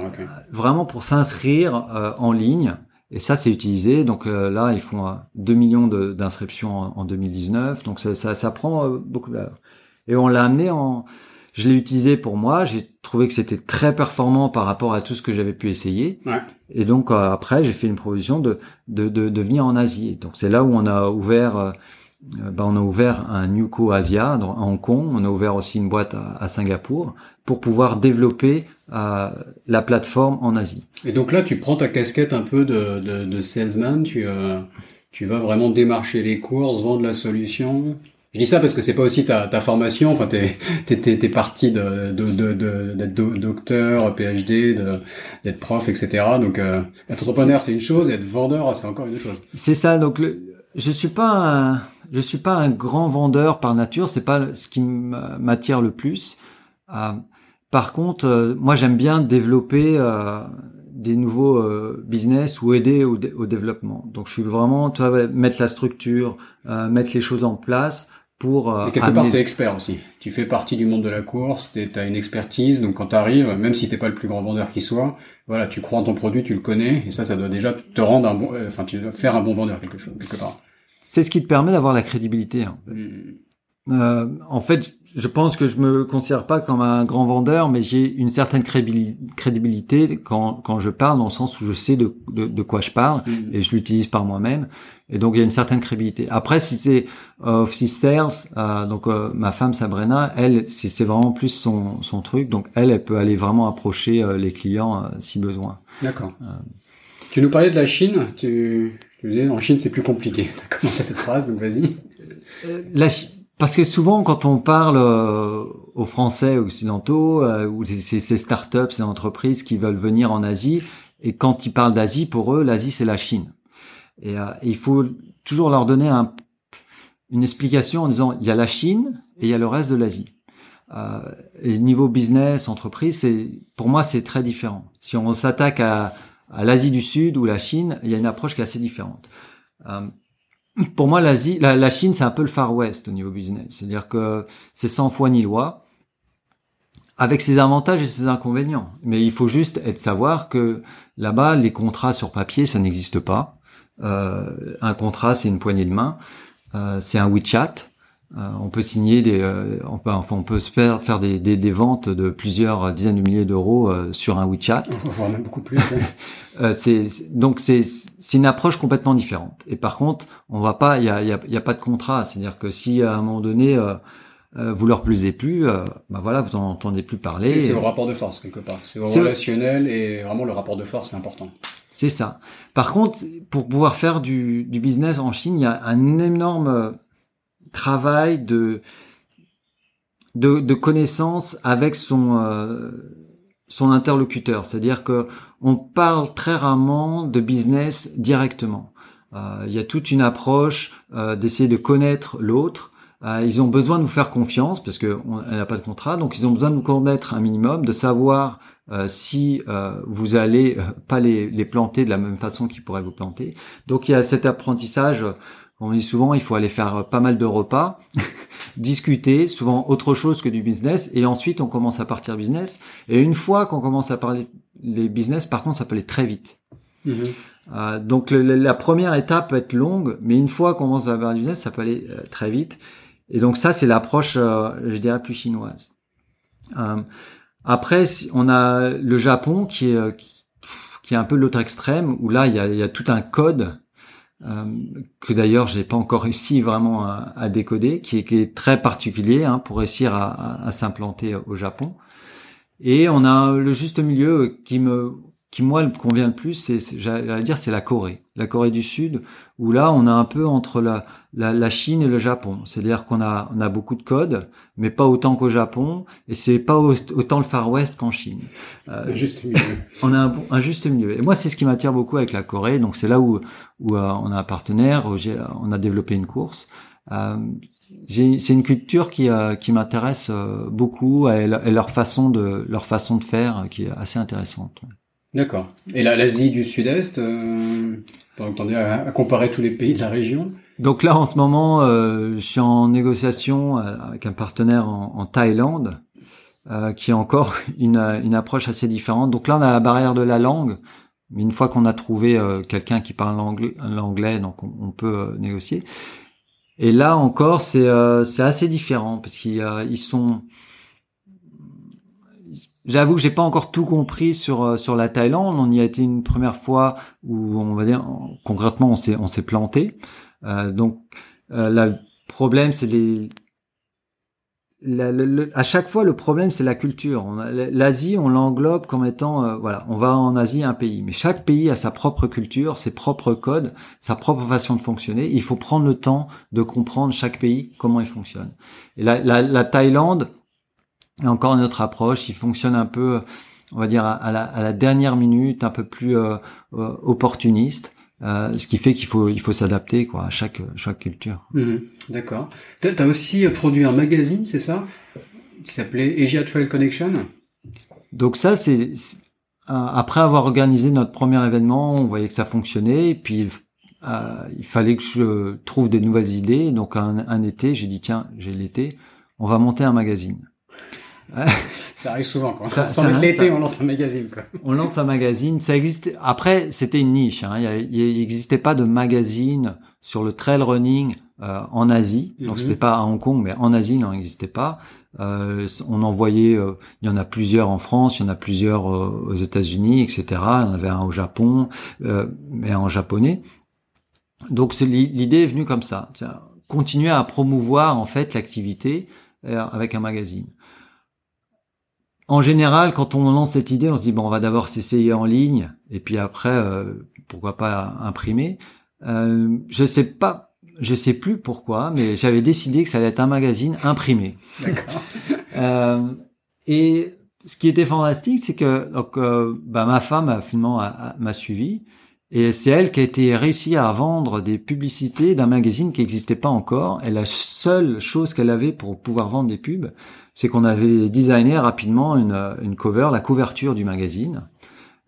vraiment pour s'inscrire en ligne et ça, c'est utilisé. Donc euh, là, ils font 2 euh, millions d'inscriptions en, 2019. Donc ça, ça, ça prend euh, beaucoup de Et on l'a amené en... Je l'ai utilisé pour moi. J'ai trouvé que c'était très performant par rapport à tout ce que j'avais pu essayer. Ouais. Et donc après, j'ai fait une proposition de, de, de, de, venir en Asie. Donc c'est là où on a ouvert... Ben, on a ouvert un Newco Asia à Hong Kong. On a ouvert aussi une boîte à, à Singapour pour pouvoir développer euh, la plateforme en Asie. Et donc là, tu prends ta casquette un peu de, de, de salesman, tu, euh, tu vas vraiment démarcher les courses, vendre la solution. Je dis ça parce que c'est pas aussi ta, ta formation. Enfin, t'es t'es, t'es, parti de, de, de, d'être docteur, PhD, d'être prof, etc. Donc, euh, être entrepreneur c'est une chose, et être vendeur c'est encore une autre chose. C'est ça. Donc, le, je suis pas un, je suis pas un grand vendeur par nature. C'est pas ce qui m'attire le plus. Euh, par contre, euh, moi j'aime bien développer euh, des nouveaux business ou aider au, développement. Donc je suis vraiment, tu vois, mettre la structure, mettre les choses en place pour. Et quelque part, tu es expert aussi. Tu fais partie du monde de la course, tu as une expertise, donc quand tu arrives, même si t'es pas le plus grand vendeur qui soit, voilà, tu crois en ton produit, tu le connais, et ça, ça doit déjà te rendre un bon, enfin, tu dois faire un bon vendeur quelque chose quelque part. C'est ce qui te permet d'avoir la crédibilité. En fait. Hmm. en fait je pense que je me considère pas comme un grand vendeur, mais j'ai une certaine crédibilité quand, quand je parle, dans le sens où je sais de, de, quoi je parle mm. et je l'utilise par moi-même. Et donc il y a une certaine crédibilité. Après, si c'est euh, Office Sales, euh, donc euh, ma femme Sabrina, elle, c'est vraiment plus son, son truc. Donc elle, elle peut aller vraiment approcher les clients si besoin. D'accord. Tu nous parlais de la Chine. Tu, tu disais en Chine c'est plus compliqué. Tu as commencé cette phrase, donc vas-y. La Chine parce que souvent, quand on parle euh, aux Français occidentaux, euh, ou ces, startups, ces entreprises qui veulent venir en Asie, et quand ils parlent d'Asie, pour eux, l'Asie, c'est la Chine. Et, euh, il faut toujours leur donner un, une explication en disant, il y a la Chine et il y a le reste de l'Asie. Euh, et niveau business, entreprise, pour moi, c'est très différent. Si on s'attaque à, à l'Asie du Sud ou la Chine, il y a une approche qui est assez différente. Euh, pour moi, l'Asie, la, Chine, c'est un peu le Far West au niveau business. C'est-à-dire que c'est sans foi ni loi, avec ses avantages et ses inconvénients. Mais il faut juste être savoir que là-bas, les contrats sur papier, ça n'existe pas. Euh, un contrat, c'est une poignée de main. Euh, c'est un WeChat. Euh, on peut signer des, euh, on peut, enfin, on peut se faire, faire des, des, des, ventes de plusieurs dizaines de milliers d'euros euh, sur un WeChat. Voire même beaucoup plus. c'est donc c'est c'est une approche complètement différente. Et par contre, on va pas, il y a, y, a, y a pas de contrat. C'est-à-dire que si à un moment donné vous leur plaisez plus, bah voilà, vous en entendez plus parler. C'est au rapport de force quelque part. C'est relationnel et vraiment le rapport de force est important. C'est ça. Par contre, pour pouvoir faire du, du business en Chine, il y a un énorme travail de de, connaissance avec son euh, son interlocuteur, c'est-à-dire que on parle très rarement de business directement. Euh, il y a toute une approche euh, d'essayer de connaître l'autre. ils ont besoin de nous faire confiance parce qu'on n'a pas de contrat, donc ils ont besoin de nous connaître un minimum, de savoir si vous allez pas les planter de la même façon qu'ils pourraient vous planter. Donc il y a cet apprentissage on dit souvent, il faut aller faire pas mal de repas, discuter, souvent autre chose que du business, et ensuite on commence à partir business. Et une fois qu'on commence à parler les business, par contre, ça peut aller très vite. Mhm. Euh, donc la première étape peut être longue, mais une fois qu'on commence à parler business, ça peut aller euh, très vite. Et donc ça, c'est l'approche, euh, je dirais, plus chinoise. après, on a le Japon qui est qui, est un peu l'autre extrême, où là, il y a, il y a tout un code que d'ailleurs j'ai pas encore réussi vraiment à, décoder, qui est, très particulier hein, pour réussir à, s'implanter au Japon. Et on a le juste milieu qui me qui moi me convient le plus, c'est, j'allais dire, c'est la Corée, la Corée du Sud, où là on a un peu entre la, la, la Chine et le Japon. C'est-à-dire qu'on a, on a beaucoup de codes, mais pas autant qu'au Japon, et c'est pas autant le Far West qu'en Chine. Euh, juste milieu. on a un, un, juste milieu. Et moi, c'est ce qui m'attire beaucoup avec la Corée. Donc c'est là où, où euh, on a un partenaire, où on a développé une course. Euh, c'est une culture qui, euh, qui m'intéresse euh, beaucoup et, leur façon de leur façon de faire qui est assez intéressante. D'accord. Et l'Asie du Sud-Est, euh, entendu à, comparer tous les pays de la région? Donc là, en ce moment, euh, je suis en négociation euh, avec un partenaire en, Thaïlande, euh, qui a encore une, une approche assez différente. Donc là, on a la barrière de la langue. Mais une fois qu'on a trouvé euh, quelqu'un qui parle l'anglais, donc on, on peut négocier. Et là encore, c'est assez différent parce qu'ils sont J'avoue que j'ai pas encore tout compris sur euh, sur la Thaïlande. On y a été une première fois où on va dire concrètement on s'est on s'est planté. Euh, donc euh, le problème c'est les à chaque fois, le problème, c'est la culture. L'Asie, on l'englobe comme étant, euh, voilà, on va en Asie, un pays. Mais chaque pays a sa propre culture, ses propres codes, sa propre façon de fonctionner. Il faut prendre le temps de comprendre chaque pays, comment il fonctionne. Et la, la, la Thaïlande, et encore notre approche, il fonctionne un peu, on va dire, à la, à la dernière minute, un peu plus euh, euh opportuniste. Euh, ce qui fait qu'il faut il faut s'adapter quoi à chaque chaque culture. Mmh, D'accord. Tu as aussi produit un magazine, c'est ça, qui s'appelait Asia Trail Connection? Donc ça c'est après avoir organisé notre premier événement, on voyait que ça fonctionnait et puis euh, il fallait que je trouve des nouvelles idées. Donc un, un été, j'ai dit tiens, j'ai l'été, on va monter un magazine. ça arrive souvent quand ça, l'été, on lance un magazine. Quoi. On lance un magazine. Ça existe. Après, c'était une niche. Hein. Il n'existait pas de magazine sur le trail running euh, en Asie. Donc mm-hmm. c'était pas à Hong Kong, mais en Asie, il n'en existait pas. Euh, on en voyait. Euh, il y en a plusieurs en France, il y en a plusieurs euh, aux États-Unis, etc. Il y en avait un au Japon, euh, mais en japonais. Donc l'idée est venue comme ça. Continuer à promouvoir en fait l'activité avec un magazine en général, quand on lance cette idée, on se dit bon, on va d'abord s'essayer en ligne et puis après, euh, pourquoi pas imprimer. Euh, je sais pas, je sais plus pourquoi, mais j'avais décidé que ça allait être un magazine imprimé. D'accord. euh, et ce qui était fantastique, c'est que donc euh, bah, ma femme finalement m'a suivi et c'est elle qui a été réussi à vendre des publicités d'un magazine qui n'existait pas encore. Et la seule chose qu'elle avait pour pouvoir vendre des pubs, c'est qu'on avait designé rapidement une, une cover, la couverture du magazine.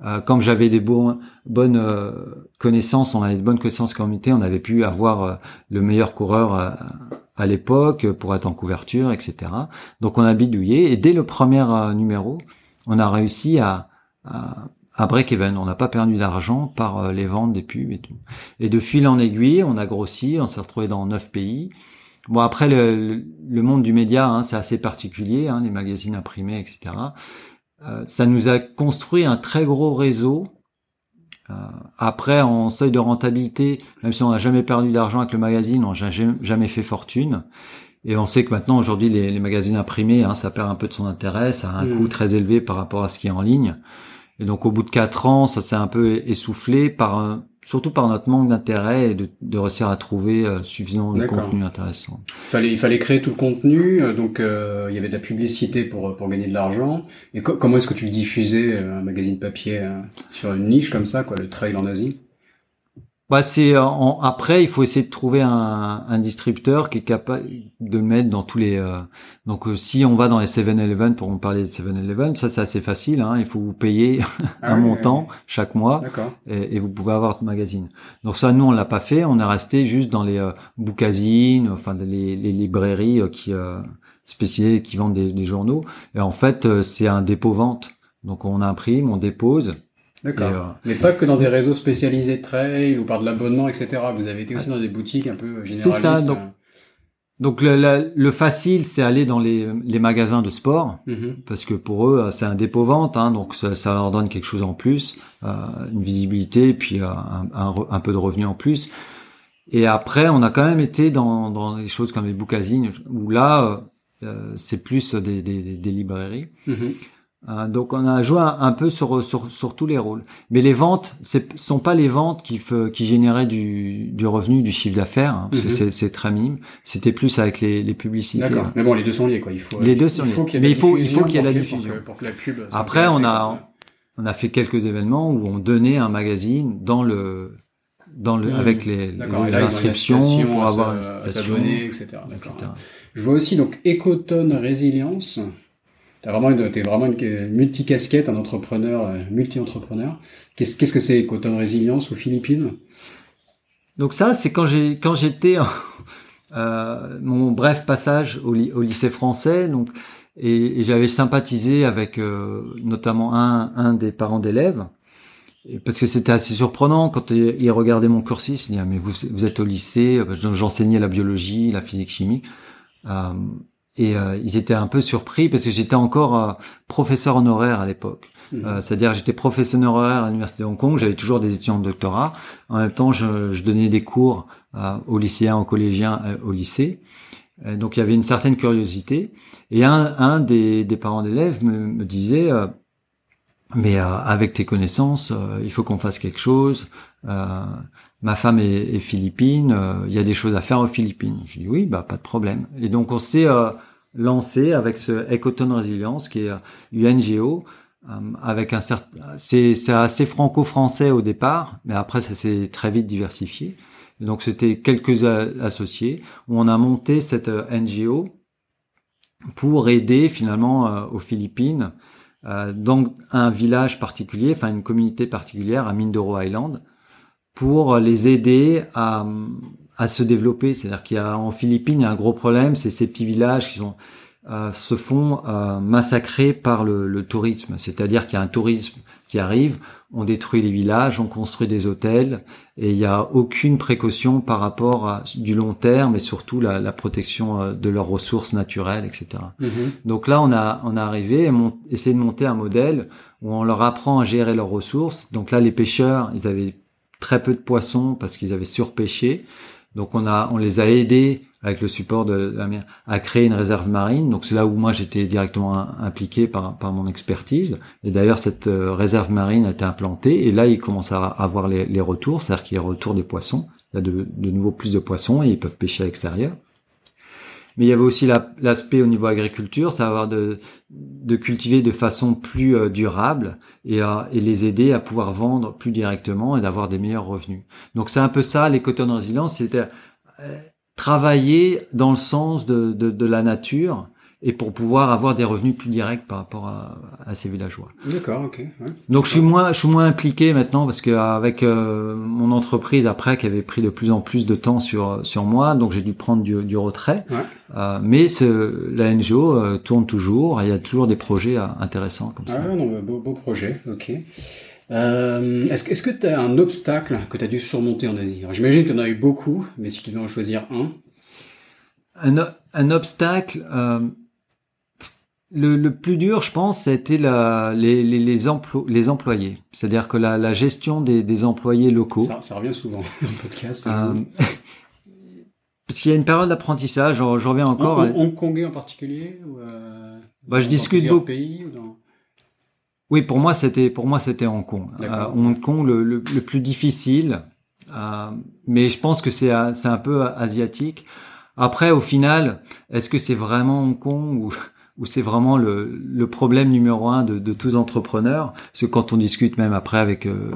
Euh, comme j'avais des bonnes euh, connaissances, on avait de bonnes connaissances comité, on avait pu avoir euh, le meilleur coureur euh, à, l'époque pour être en couverture, etc. Donc on a bidouillé et dès le premier numéro, on a réussi à, à, à break even. On n'a pas perdu d'argent par les ventes des pubs et tout. Et de fil en aiguille, on a grossi, on s'est retrouvé dans neuf pays. Bon après le, le monde du média, hein, c'est assez particulier, hein, les magazines imprimés, etc. Euh, ça nous a construit un très gros réseau. Euh, après, en seuil de rentabilité, même si on n'a jamais perdu d'argent avec le magazine, on n'a jamais fait fortune. Et on sait que maintenant, aujourd'hui, les, les, magazines imprimés, hein, ça perd un peu de son intérêt, ça a un mmh. coût très élevé par rapport à ce qui est en ligne. Et donc, au bout de quatre ans, ça s'est un peu essoufflé par un, surtout par notre manque d'intérêt et de, de, réussir à trouver euh, suffisamment de contenu intéressant. Il fallait, il fallait créer tout le contenu, euh, donc euh, il y avait de la publicité pour, pour gagner de l'argent. Et comment est-ce que tu le diffusais, un magazine papier, sur une niche comme ça, quoi, le trail en Asie? Bah c'est euh, après il faut essayer de trouver un, un distributeur qui est capable de le mettre dans tous les euh, donc euh, si on va dans les 7-Eleven pour on parler de 7-Eleven ça c'est assez facile hein, il faut vous payer ah un montant chaque mois et, et, vous pouvez avoir votre magazine. Donc ça nous on l'a pas fait. On est resté juste dans les euh, bookazines enfin les, les librairies qui spécialisées qui vendent des, des, journaux. Et en fait c'est un dépôt vente donc on imprime on dépose D'accord. Euh, Mais pas que dans des réseaux spécialisés de trail ou par de l'abonnement, etc. Vous avez été aussi dans des boutiques un peu généralistes. C'est ça. Donc, donc le, le, facile, c'est aller dans les, les magasins de sport, mm-hmm. parce que pour eux, c'est un dépôt vente, hein, donc ça, ça, leur donne quelque chose en plus, euh, une visibilité, puis euh, un, un, un, peu de revenus en plus. Et après, on a quand même été dans, dans des choses comme les bookazines, où là, euh, c'est plus des, des, des librairies. Mm-hmm. Euh, donc on a joué un, peu sur, sur, sur, tous les rôles. Mais les ventes, ce sont pas les ventes qui, qui généraient du, du revenu, du chiffre d'affaires, hein, parce que mhm. c'est très minime. C'était plus avec les, les publicités. D'accord. Hein. Mais bon, les deux sont liés, quoi. Il faut, les deux sont liés. Mais il faut, il faut qu'il y ait la diffusion. Pour que, la pub Après, on a, on a fait quelques événements où on donnait un magazine dans le, dans le, mmh. avec les, les inscriptions pour avoir une citation, etc. etc. Je vois aussi donc Ecotone Résilience. T'as vraiment une, t'es vraiment une, multicasquette, un entrepreneur, euh, multi-entrepreneur. Qu'est-ce, qu'est-ce que c'est Ecotone Résilience aux Philippines Donc ça, c'est quand j'ai, quand j'étais euh, mon bref passage au, au, lycée français, donc et, et j'avais sympathisé avec euh, notamment un, un des parents d'élèves. Parce que c'était assez surprenant quand il regardait mon cursus, il dit ah, mais vous, vous êtes au lycée, j'enseignais la biologie, la physique chimie, euh, et euh, ils étaient un peu surpris parce que j'étais encore euh, professeur honoraire à l'époque. Mmh. Euh, c'est-à-dire j'étais professeur honoraire à l'université de Hong Kong, j'avais toujours des étudiants de doctorat. En même temps, je, je donnais des cours aux lycéens, aux collégiens, au lycée. donc il y avait une certaine curiosité. Et un, un des, des parents d'élèves me, me disait mais euh, avec tes connaissances, euh, il faut qu'on fasse quelque chose. Euh, ma femme est, est philippine, il y a des choses à faire aux Philippines. Je dis oui, bah pas de problème. Et donc on s'est lancé avec ce Ecotone Résilience qui est une NGO avec un certain, c'est assez franco-français au départ, mais après ça s'est très vite diversifié. Donc c'était quelques associés où on a monté cette NGO pour aider finalement aux Philippines euh, dans un village particulier, enfin une communauté particulière à Mindoro Island, pour les aider à, à se développer. C'est-à-dire qu'il y a en Philippines, il y a un gros problème, c'est ces petits villages qui sont euh, se font euh, massacrer par le, le tourisme. C'est-à-dire qu'il y a un tourisme qui arrive, on détruit les villages, on construit des hôtels, et il n'y a aucune précaution par rapport à du long terme et surtout la, la protection euh, de leurs ressources naturelles, etc. Mm-hmm. Donc là, on a on a arrivé et essayé de monter un modèle où on leur apprend à gérer leurs ressources. Donc là, les pêcheurs, ils avaient très peu de poissons parce qu'ils avaient surpêché. Donc on a on les a aidés avec le support de la mer, à créer une réserve marine. Donc c'est là où moi j'étais directement impliqué par, par mon expertise. Et d'ailleurs cette euh, réserve marine a été implantée et là ils commencent à avoir les, retours, c'est-à-dire qu'il y a retour des poissons. Il y a de, nouveau plus de poissons et ils peuvent pêcher à l'extérieur. Mais il y avait aussi l'aspect au niveau agriculture, va de, de cultiver de façon plus euh, durable et, et les aider à pouvoir vendre plus directement et d'avoir des meilleurs revenus. Donc c'est un peu ça, les cotons de résilience, c'était euh, travailler dans le sens de, de, de, la nature et pour pouvoir avoir des revenus plus directs par rapport à, à ces villageois. D'accord, ok. Ouais. Donc je suis moins, je suis moins impliqué maintenant parce que avec euh, mon entreprise après qui avait pris de plus en plus de temps sur sur moi, donc j'ai dû prendre du, du retrait. Ouais. Euh, mais la NGO euh, tourne toujours, et il y a toujours des projets euh, intéressants comme ça. Ah non, beau, beau projet, ok. Euh, est-ce que tu as un obstacle que tu as dû surmonter en Asie? J'imagine qu'il y en a eu beaucoup, mais si tu devais en choisir un. Un, un obstacle, euh, le, le, plus dur, je pense, c'était la, les, les, les, les employés. C'est-à-dire que la, la gestion des, des, employés locaux. Ça, ça, revient souvent dans le podcast. Euh, parce qu'il y a une période d'apprentissage, je, reviens encore. En, Hongkongais en particulier ou bah, Je discute beaucoup. Pays, ou dans... Oui, pour moi c'était pour moi c'était Hong Kong. Euh, Hong Kong le, le, le plus difficile, euh, mais je pense que c'est c'est un peu asiatique. Après, au final, est-ce que c'est vraiment Hong Kong ou ou c'est vraiment le, le problème numéro un de, de tous entrepreneurs? Parce que quand on discute même après avec euh,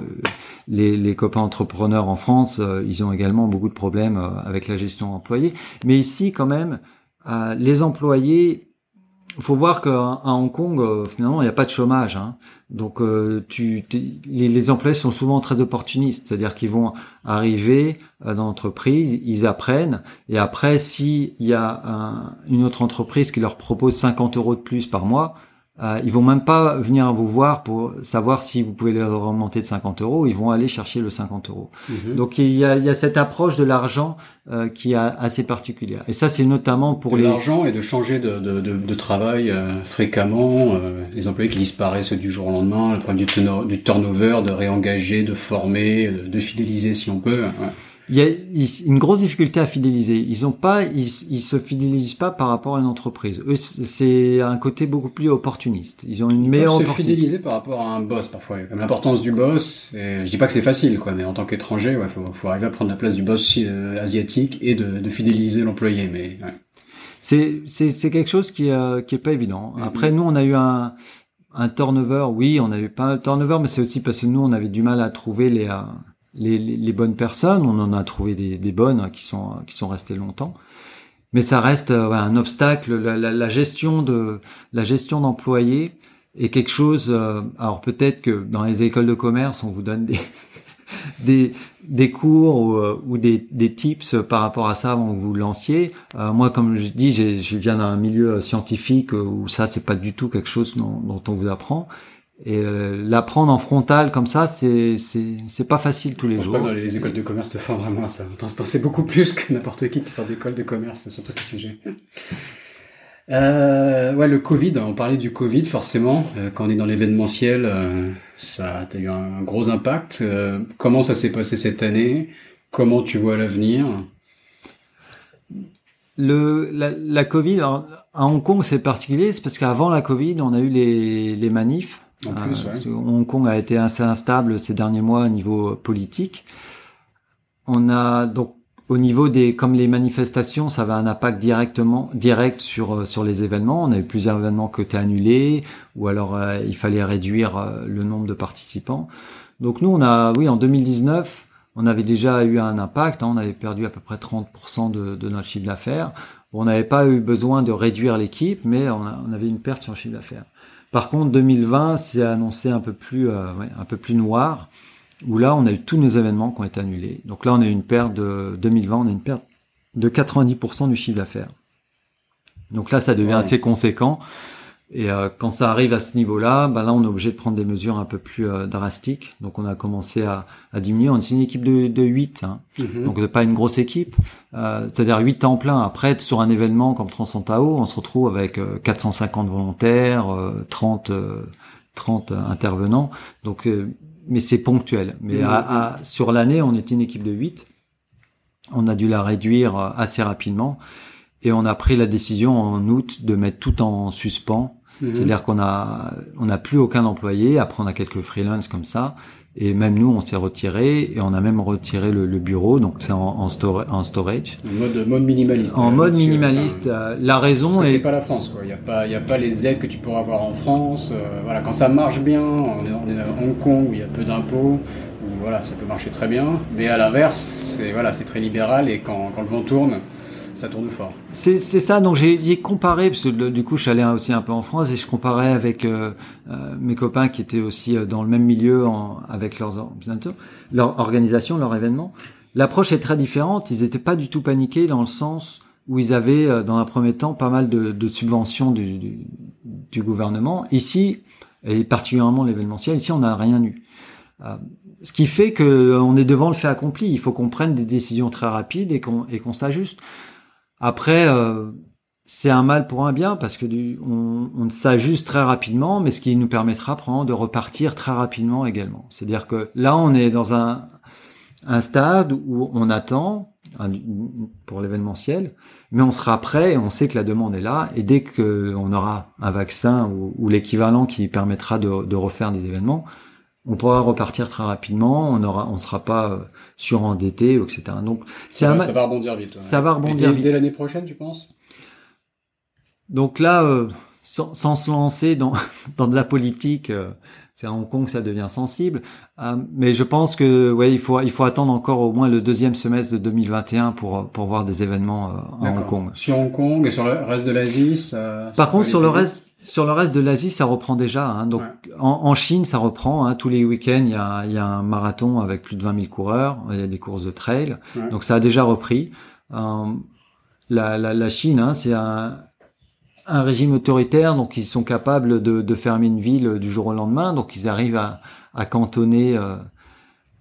les, les, copains entrepreneurs en France, euh, ils ont également beaucoup de problèmes avec la gestion employée. Mais ici, quand même, les employés faut voir qu'à Hong Kong, euh, finalement, il n'y a pas de chômage. Hein. Donc, euh, les, employés sont souvent très opportunistes, c'est-à-dire qu'ils vont arriver dans l'entreprise, ils apprennent, et après, s'il y a un, une autre entreprise qui leur propose 50 euros de plus par mois, euh, ils vont même pas venir vous voir pour savoir si vous pouvez leur remonter de 50 euros. Ils vont aller chercher le 50 euros. Mhm. Donc il y, a, il y a, cette approche de l'argent euh, qui est assez particulière. Et ça, c'est notamment pour de les l'argent et de changer de, de, de, de travail euh, fréquemment. Euh, les employés qui disparaissent du jour au lendemain, le problème du, du turnover, de réengager, de former, de, fidéliser si on peut. Ouais. Il y a une grosse difficulté à fidéliser. Ils ont pas, ils, ils se fidélisent pas par rapport à une entreprise. Eux, c'est un côté beaucoup plus opportuniste. Ils ont une Ils meilleure peuvent se opportunité. fidéliser par rapport à un boss parfois. Comme l'importance du boss, et je dis pas que c'est facile, quoi, mais en tant qu'étranger, ouais, faut, faut arriver à prendre la place du boss euh, asiatique et de, de fidéliser l'employé. Mais ouais. C'est quelque chose qui est qui est pas évident. Mhm. Après, nous, on a eu un un turnover. Oui, on a eu pas un turnover, mais c'est aussi parce que nous, on avait du mal à trouver les euh, les, bonnes personnes. On en a trouvé des, bonnes qui sont qui sont restées longtemps. Mais ça reste euh, un obstacle. La, gestion de la gestion d'employés est quelque chose. euh, alors peut-être que dans les écoles de commerce, on vous donne des des, des cours ou, euh, ou des, des tips par rapport à ça avant que vous lanciez. Moi, comme je dis, je viens d'un milieu scientifique où ça, c'est pas du tout quelque chose dont on vous apprend. Et euh, l'apprendre en frontal comme ça, c'est c'est c'est pas facile tous Je les pense jours. pas que dans les écoles de commerce te forment vraiment ça. T'en sais beaucoup plus que n'importe qui qui sort d'école de commerce sur tous ces sujets. Euh, ouais, le Covid, on parlait du Covid forcément. Euh, quand on est dans l'événementiel, euh, ça a eu un gros impact. Comment ça s'est passé cette année? Comment tu vois l'avenir? Le la, la Covid alors, à Hong Kong, c'est particulier, c'est parce qu'avant la Covid, on a eu les les manifs. En plus, ouais. Hong Kong a été assez instable ces derniers mois au niveau politique. On a donc au niveau des comme les manifestations, ça avait un impact directement direct sur euh, sur les événements. On a eu plusieurs événements qui étaient annulés ou alors euh, il fallait réduire euh, le nombre de participants. Donc nous on a oui en 2019, on avait déjà eu un impact, hein, on avait perdu à peu près 30% de, de notre chiffre d'affaires. Bon, on n'avait pas eu besoin de réduire l'équipe, mais on, a- on avait une perte sur le chiffre d'affaires. Par contre, 2020, c'est annoncé un peu plus, euh, ouais, un peu plus noir, où là, on a eu tous nos événements qui ont été annulés. Donc là, on a eu une perte de 2020, on a une perte de 90% du chiffre d'affaires. Donc là, ça devient Ouais. assez conséquent. Et euh, quand ça arrive à ce niveau-là, bah là, on est obligé de prendre des mesures un peu plus euh, drastiques. Donc on a commencé à, à diminuer. On est une équipe de, de 8, hein. Mhm. donc pas une grosse équipe. Euh, C'est-à-dire 8 temps plein. Après, sur un événement comme Transantao, on se retrouve avec euh, 450 volontaires, euh, 30, euh, 30 intervenants. Donc, euh, mais c'est ponctuel. Mais Mhm. à, à- sur l'année, on était une équipe de 8. On a dû la réduire assez rapidement. Et on a pris la décision en août de mettre tout en suspens Mhm. c'est-à-dire qu'on a on n'a plus aucun employé. Après, on a quelques freelance comme ça. Et même nous, on s'est retiré et on a même retiré le, le bureau. Donc c'est en, en, stora- en storage. En mode, mode minimaliste. En euh, mode minimaliste. enfin, euh, la Parce raison que c'est est pas la France, quoi. Il y a pas, il y a pas les aides que tu pourras avoir en France. euh, voilà, quand ça marche bien, on est, on est à Hong Kong où il y a peu d'impôts, voilà, ça peut marcher très bien. Mais à l'inverse, c'est voilà, c'est très libéral et quand, quand le vent tourne, ça tourne fort. C'est ça, donc j'ai comparé, parce que du coup je suis allé aussi un peu en France et je comparais avec euh, euh, mes copains qui étaient aussi euh, dans le même milieu en, avec leurs leur organisation, leur événement. L'approche est très différente, ils étaient pas du tout paniqués dans le sens où ils avaient euh, dans un premier temps pas mal de, de subventions du, du, du gouvernement. Ici, et particulièrement l'événementiel, ici on n'a rien eu. Ce qui fait que on est devant le fait accompli. Il faut qu'on prenne des décisions très rapides et qu'on et qu'on s'ajuste. Après, euh, c'est un mal pour un bien parce que on, s'ajuste très rapidement, mais ce qui nous permettra probablement de repartir très rapidement également. C'est-à-dire que là, on est dans un, stade où on attend pour l'événementiel, mais on sera prêt et on sait que la demande est là. Et dès qu'on aura un vaccin ou, ou l'équivalent qui permettra de, de refaire des événements, on pourra repartir très rapidement. On aura, on sera pas euh, surendetté, etc. Donc c'est Ça, un va- ma- ça va rebondir vite. ouais. ça va Et rebondir dès, vite. dès l'année prochaine, tu penses? Donc là, euh, sans, sans se lancer dans, dans de la politique, euh, c'est à Hong Kong que ça devient sensible. Euh, mais je pense que ouais, il faut il faut attendre encore au moins le deuxième semestre de 2021 pour pour voir des événements à Hong. Kong. Sur Hong Kong et sur le reste de l'Asie, Par contre, sur le reste sur le reste de l'Asie, ça reprend déjà. Hein. Donc en, en Chine, ça reprend. Hein. Tous les week-ends, il y a, y a un marathon avec plus de 20 000 coureurs. Il y a des courses de trail. Ouais. Donc ça a déjà repris. Euh, la, la, la Chine, hein, c'est un, un régime autoritaire, donc ils sont capables de, de fermer une ville du jour au lendemain. Donc ils arrivent à, à cantonner euh,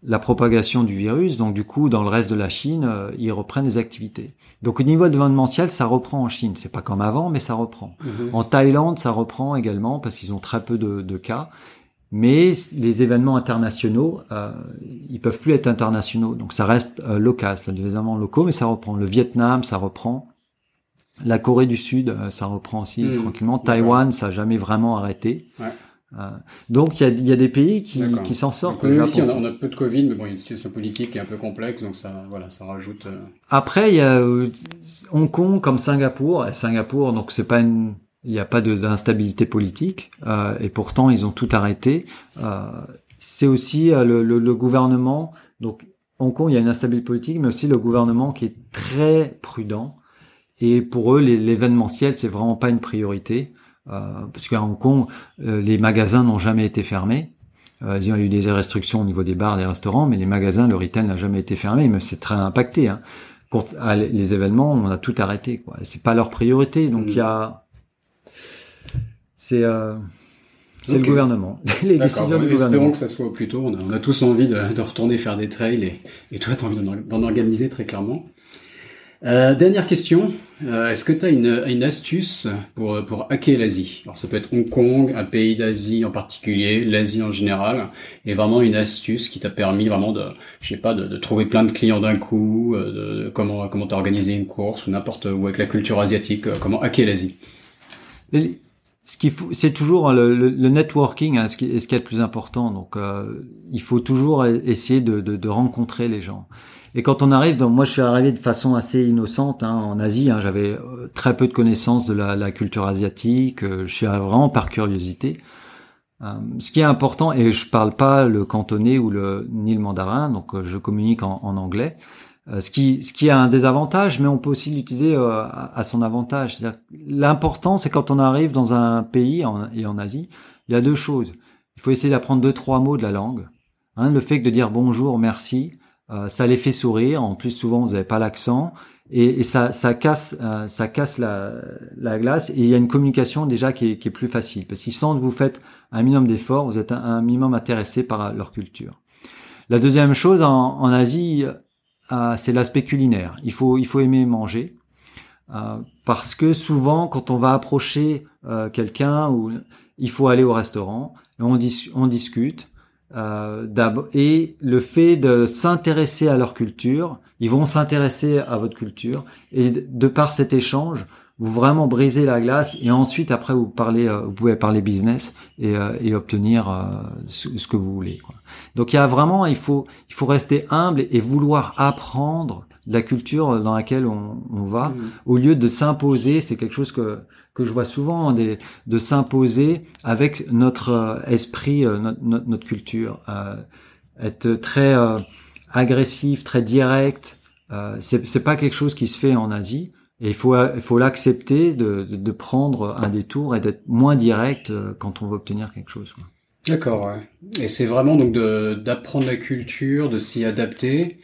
la propagation du virus. Donc du coup, dans le reste de la Chine, euh, ils reprennent des activités. Donc au niveau événementiel, ça reprend en Chine. C'est pas comme avant, mais ça reprend. Mhm. En Thaïlande, ça reprend également parce qu'ils ont très peu de, de cas. mais les événements internationaux, euh, ils peuvent plus être internationaux, donc ça reste euh, local, c'est des événements locaux, mais ça reprend. Le Vietnam, ça reprend. La Corée du Sud, ça reprend aussi mmh. tranquillement. Taïwan, ça a jamais vraiment arrêté. Ouais. Euh, donc il y a, y a, des pays qui, qui s'en sortent. Nous aussi, on a, on a, peu de Covid, mais bon, il y a une situation politique qui est un peu complexe, donc ça, voilà, ça rajoute. Euh... Après, il y a euh, Hong Kong comme Singapour. Et Singapour, donc c'est pas une, il n'y a pas d'instabilité politique, euh, et pourtant ils ont tout arrêté. C'est aussi le, le, le, gouvernement. Donc Hong Kong, il y a une instabilité politique, mais aussi le gouvernement qui est très prudent. Et pour eux, l'événementiel, c'est vraiment pas une priorité. Euh, parce qu'à Hong Kong, euh, les magasins n'ont jamais été fermés. Euh, il y a eu des restrictions au niveau des bars, des restaurants, mais les magasins, le retail n'a jamais été fermé, mais c'est très impacté. Hein. les événements, on a tout arrêté. Quoi. C'est pas leur priorité, donc il y a, c'est c'est le gouvernement. les décisions du gouvernement. Espérons que ça soit plus tôt. On a, tous envie de, de, retourner faire des trails et, et toi, tu as envie d'en organiser très clairement. Euh, dernière question, euh, est-ce que tu as une, une, astuce pour, pour hacker l'Asie? Alors ça peut être Hong Kong, un pays d'Asie en particulier, l'Asie en général, et vraiment une astuce qui t'a permis vraiment de, je sais pas, de, de trouver plein de clients d'un coup, euh, de, comment comment t'as organisé une course ou n'importe où avec la culture asiatique, euh, comment hacker l'Asie? Ce qu'il faut, c'est toujours le, le, networking, hein, ce qui est ce qui est le plus important. Donc, il faut toujours essayer de, de, de rencontrer les gens. Et quand on arrive, donc moi je suis arrivé de façon assez innocente hein, en Asie. Hein, J'avais euh, très peu de connaissances de la, la culture asiatique. Euh, je suis arrivé vraiment par curiosité. Euh, ce qui est important, et je parle pas le cantonais ou le ni le mandarin, donc je communique en, en anglais. ce qui ce qui a un désavantage, mais on peut aussi l'utiliser à, à, son avantage. L'important, c'est quand on arrive dans un pays en, et en Asie, il y a deux choses. Il faut essayer d'apprendre deux trois mots de la langue. Hein, le fait de dire bonjour, merci, euh, ça les fait sourire. En plus, souvent, vous n'avez pas l'accent. Et, et, ça, ça casse, euh, ça casse la, la, glace. Et il y a une communication déjà qui est, qui est plus facile. Parce qu'ils sentent que vous faites un minimum d'efforts, vous êtes un, minimum intéressé par leur culture. La deuxième chose, en, en Asie, euh, c'est l'aspect culinaire. Il faut, il faut aimer manger. Euh, parce que souvent, quand on va approcher quelqu'un, ou il faut aller au restaurant, on discute, euh, et le fait de s'intéresser à leur culture, ils vont s'intéresser à votre culture et de par cet échange, vous vraiment brisez la glace et ensuite après vous parlez, euh, vous pouvez parler business et, euh, obtenir euh, ce, que vous voulez. Quoi. Donc il y a vraiment, il faut, il faut rester humble et vouloir apprendre la culture dans laquelle on, on va, mmh. au lieu de s'imposer. C'est quelque chose que que je vois souvent, des, de s'imposer avec notre esprit, notre, notre, culture, être très agressif, très direct. c'est c'est pas quelque chose qui se fait en Asie. Et il faut, il faut l'accepter de, de, prendre un détour et d'être moins direct euh, quand on veut obtenir quelque chose. D'accord, ouais. Et c'est vraiment donc d'apprendre la culture, de s'y adapter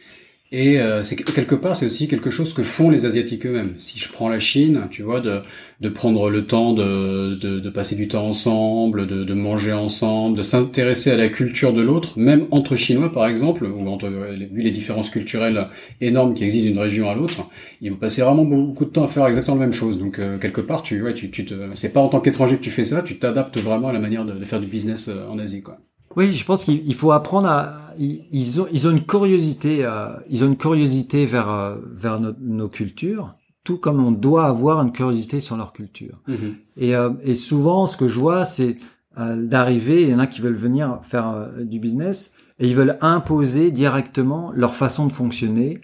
et euh, c'est quelque part, c'est aussi quelque chose que font les Asiatiques eux-mêmes. Si je prends la Chine, tu vois, de, de prendre le temps de, de, de passer du temps ensemble, de, de manger ensemble, de s'intéresser à la culture de l'autre, même entre Chinois par exemple, ou entre, vu les différences culturelles énormes qui existent d'une région à l'autre, ils vont passer vraiment beaucoup de temps à faire exactement la même chose. Donc euh, quelque part, tu, ouais, tu, tu te, c'est pas en tant qu'étranger que tu fais ça, tu t'adaptes vraiment à la manière de, de faire du business euh, en Asie, quoi. Oui, je pense qu'il faut apprendre à. Ils ont, ils ont une curiosité, euh, ils ont une curiosité vers euh, vers nos, cultures, tout comme on doit avoir une curiosité sur leur culture. Mm-hmm. Et, euh, et souvent, ce que je vois, c'est d'arriver. Il y en a qui veulent venir faire du business et ils veulent imposer directement leur façon de fonctionner.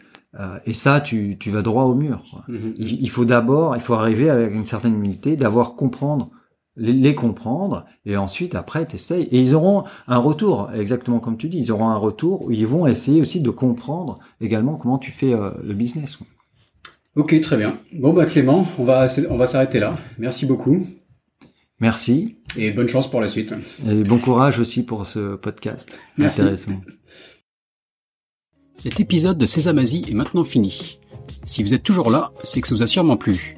et ça, tu, tu vas droit au mur. Mm-hmm. Il, il, faut d'abord, il faut arriver avec une certaine humilité, d'avoir comprendre les, comprendre et ensuite après t'essayes. Et ils auront un retour exactement comme tu dis ils auront un retour où ils vont essayer aussi de comprendre également comment tu fais euh, le business. Ok très bien. Bon bah Clément on va on va s'arrêter là. Merci beaucoup. Merci. Et bonne chance pour la suite. Et bon courage aussi pour ce podcast. Merci. intéressant. Cet épisode de Sésame Asie est maintenant fini. Si vous êtes toujours là, c'est que ça vous a sûrement plu.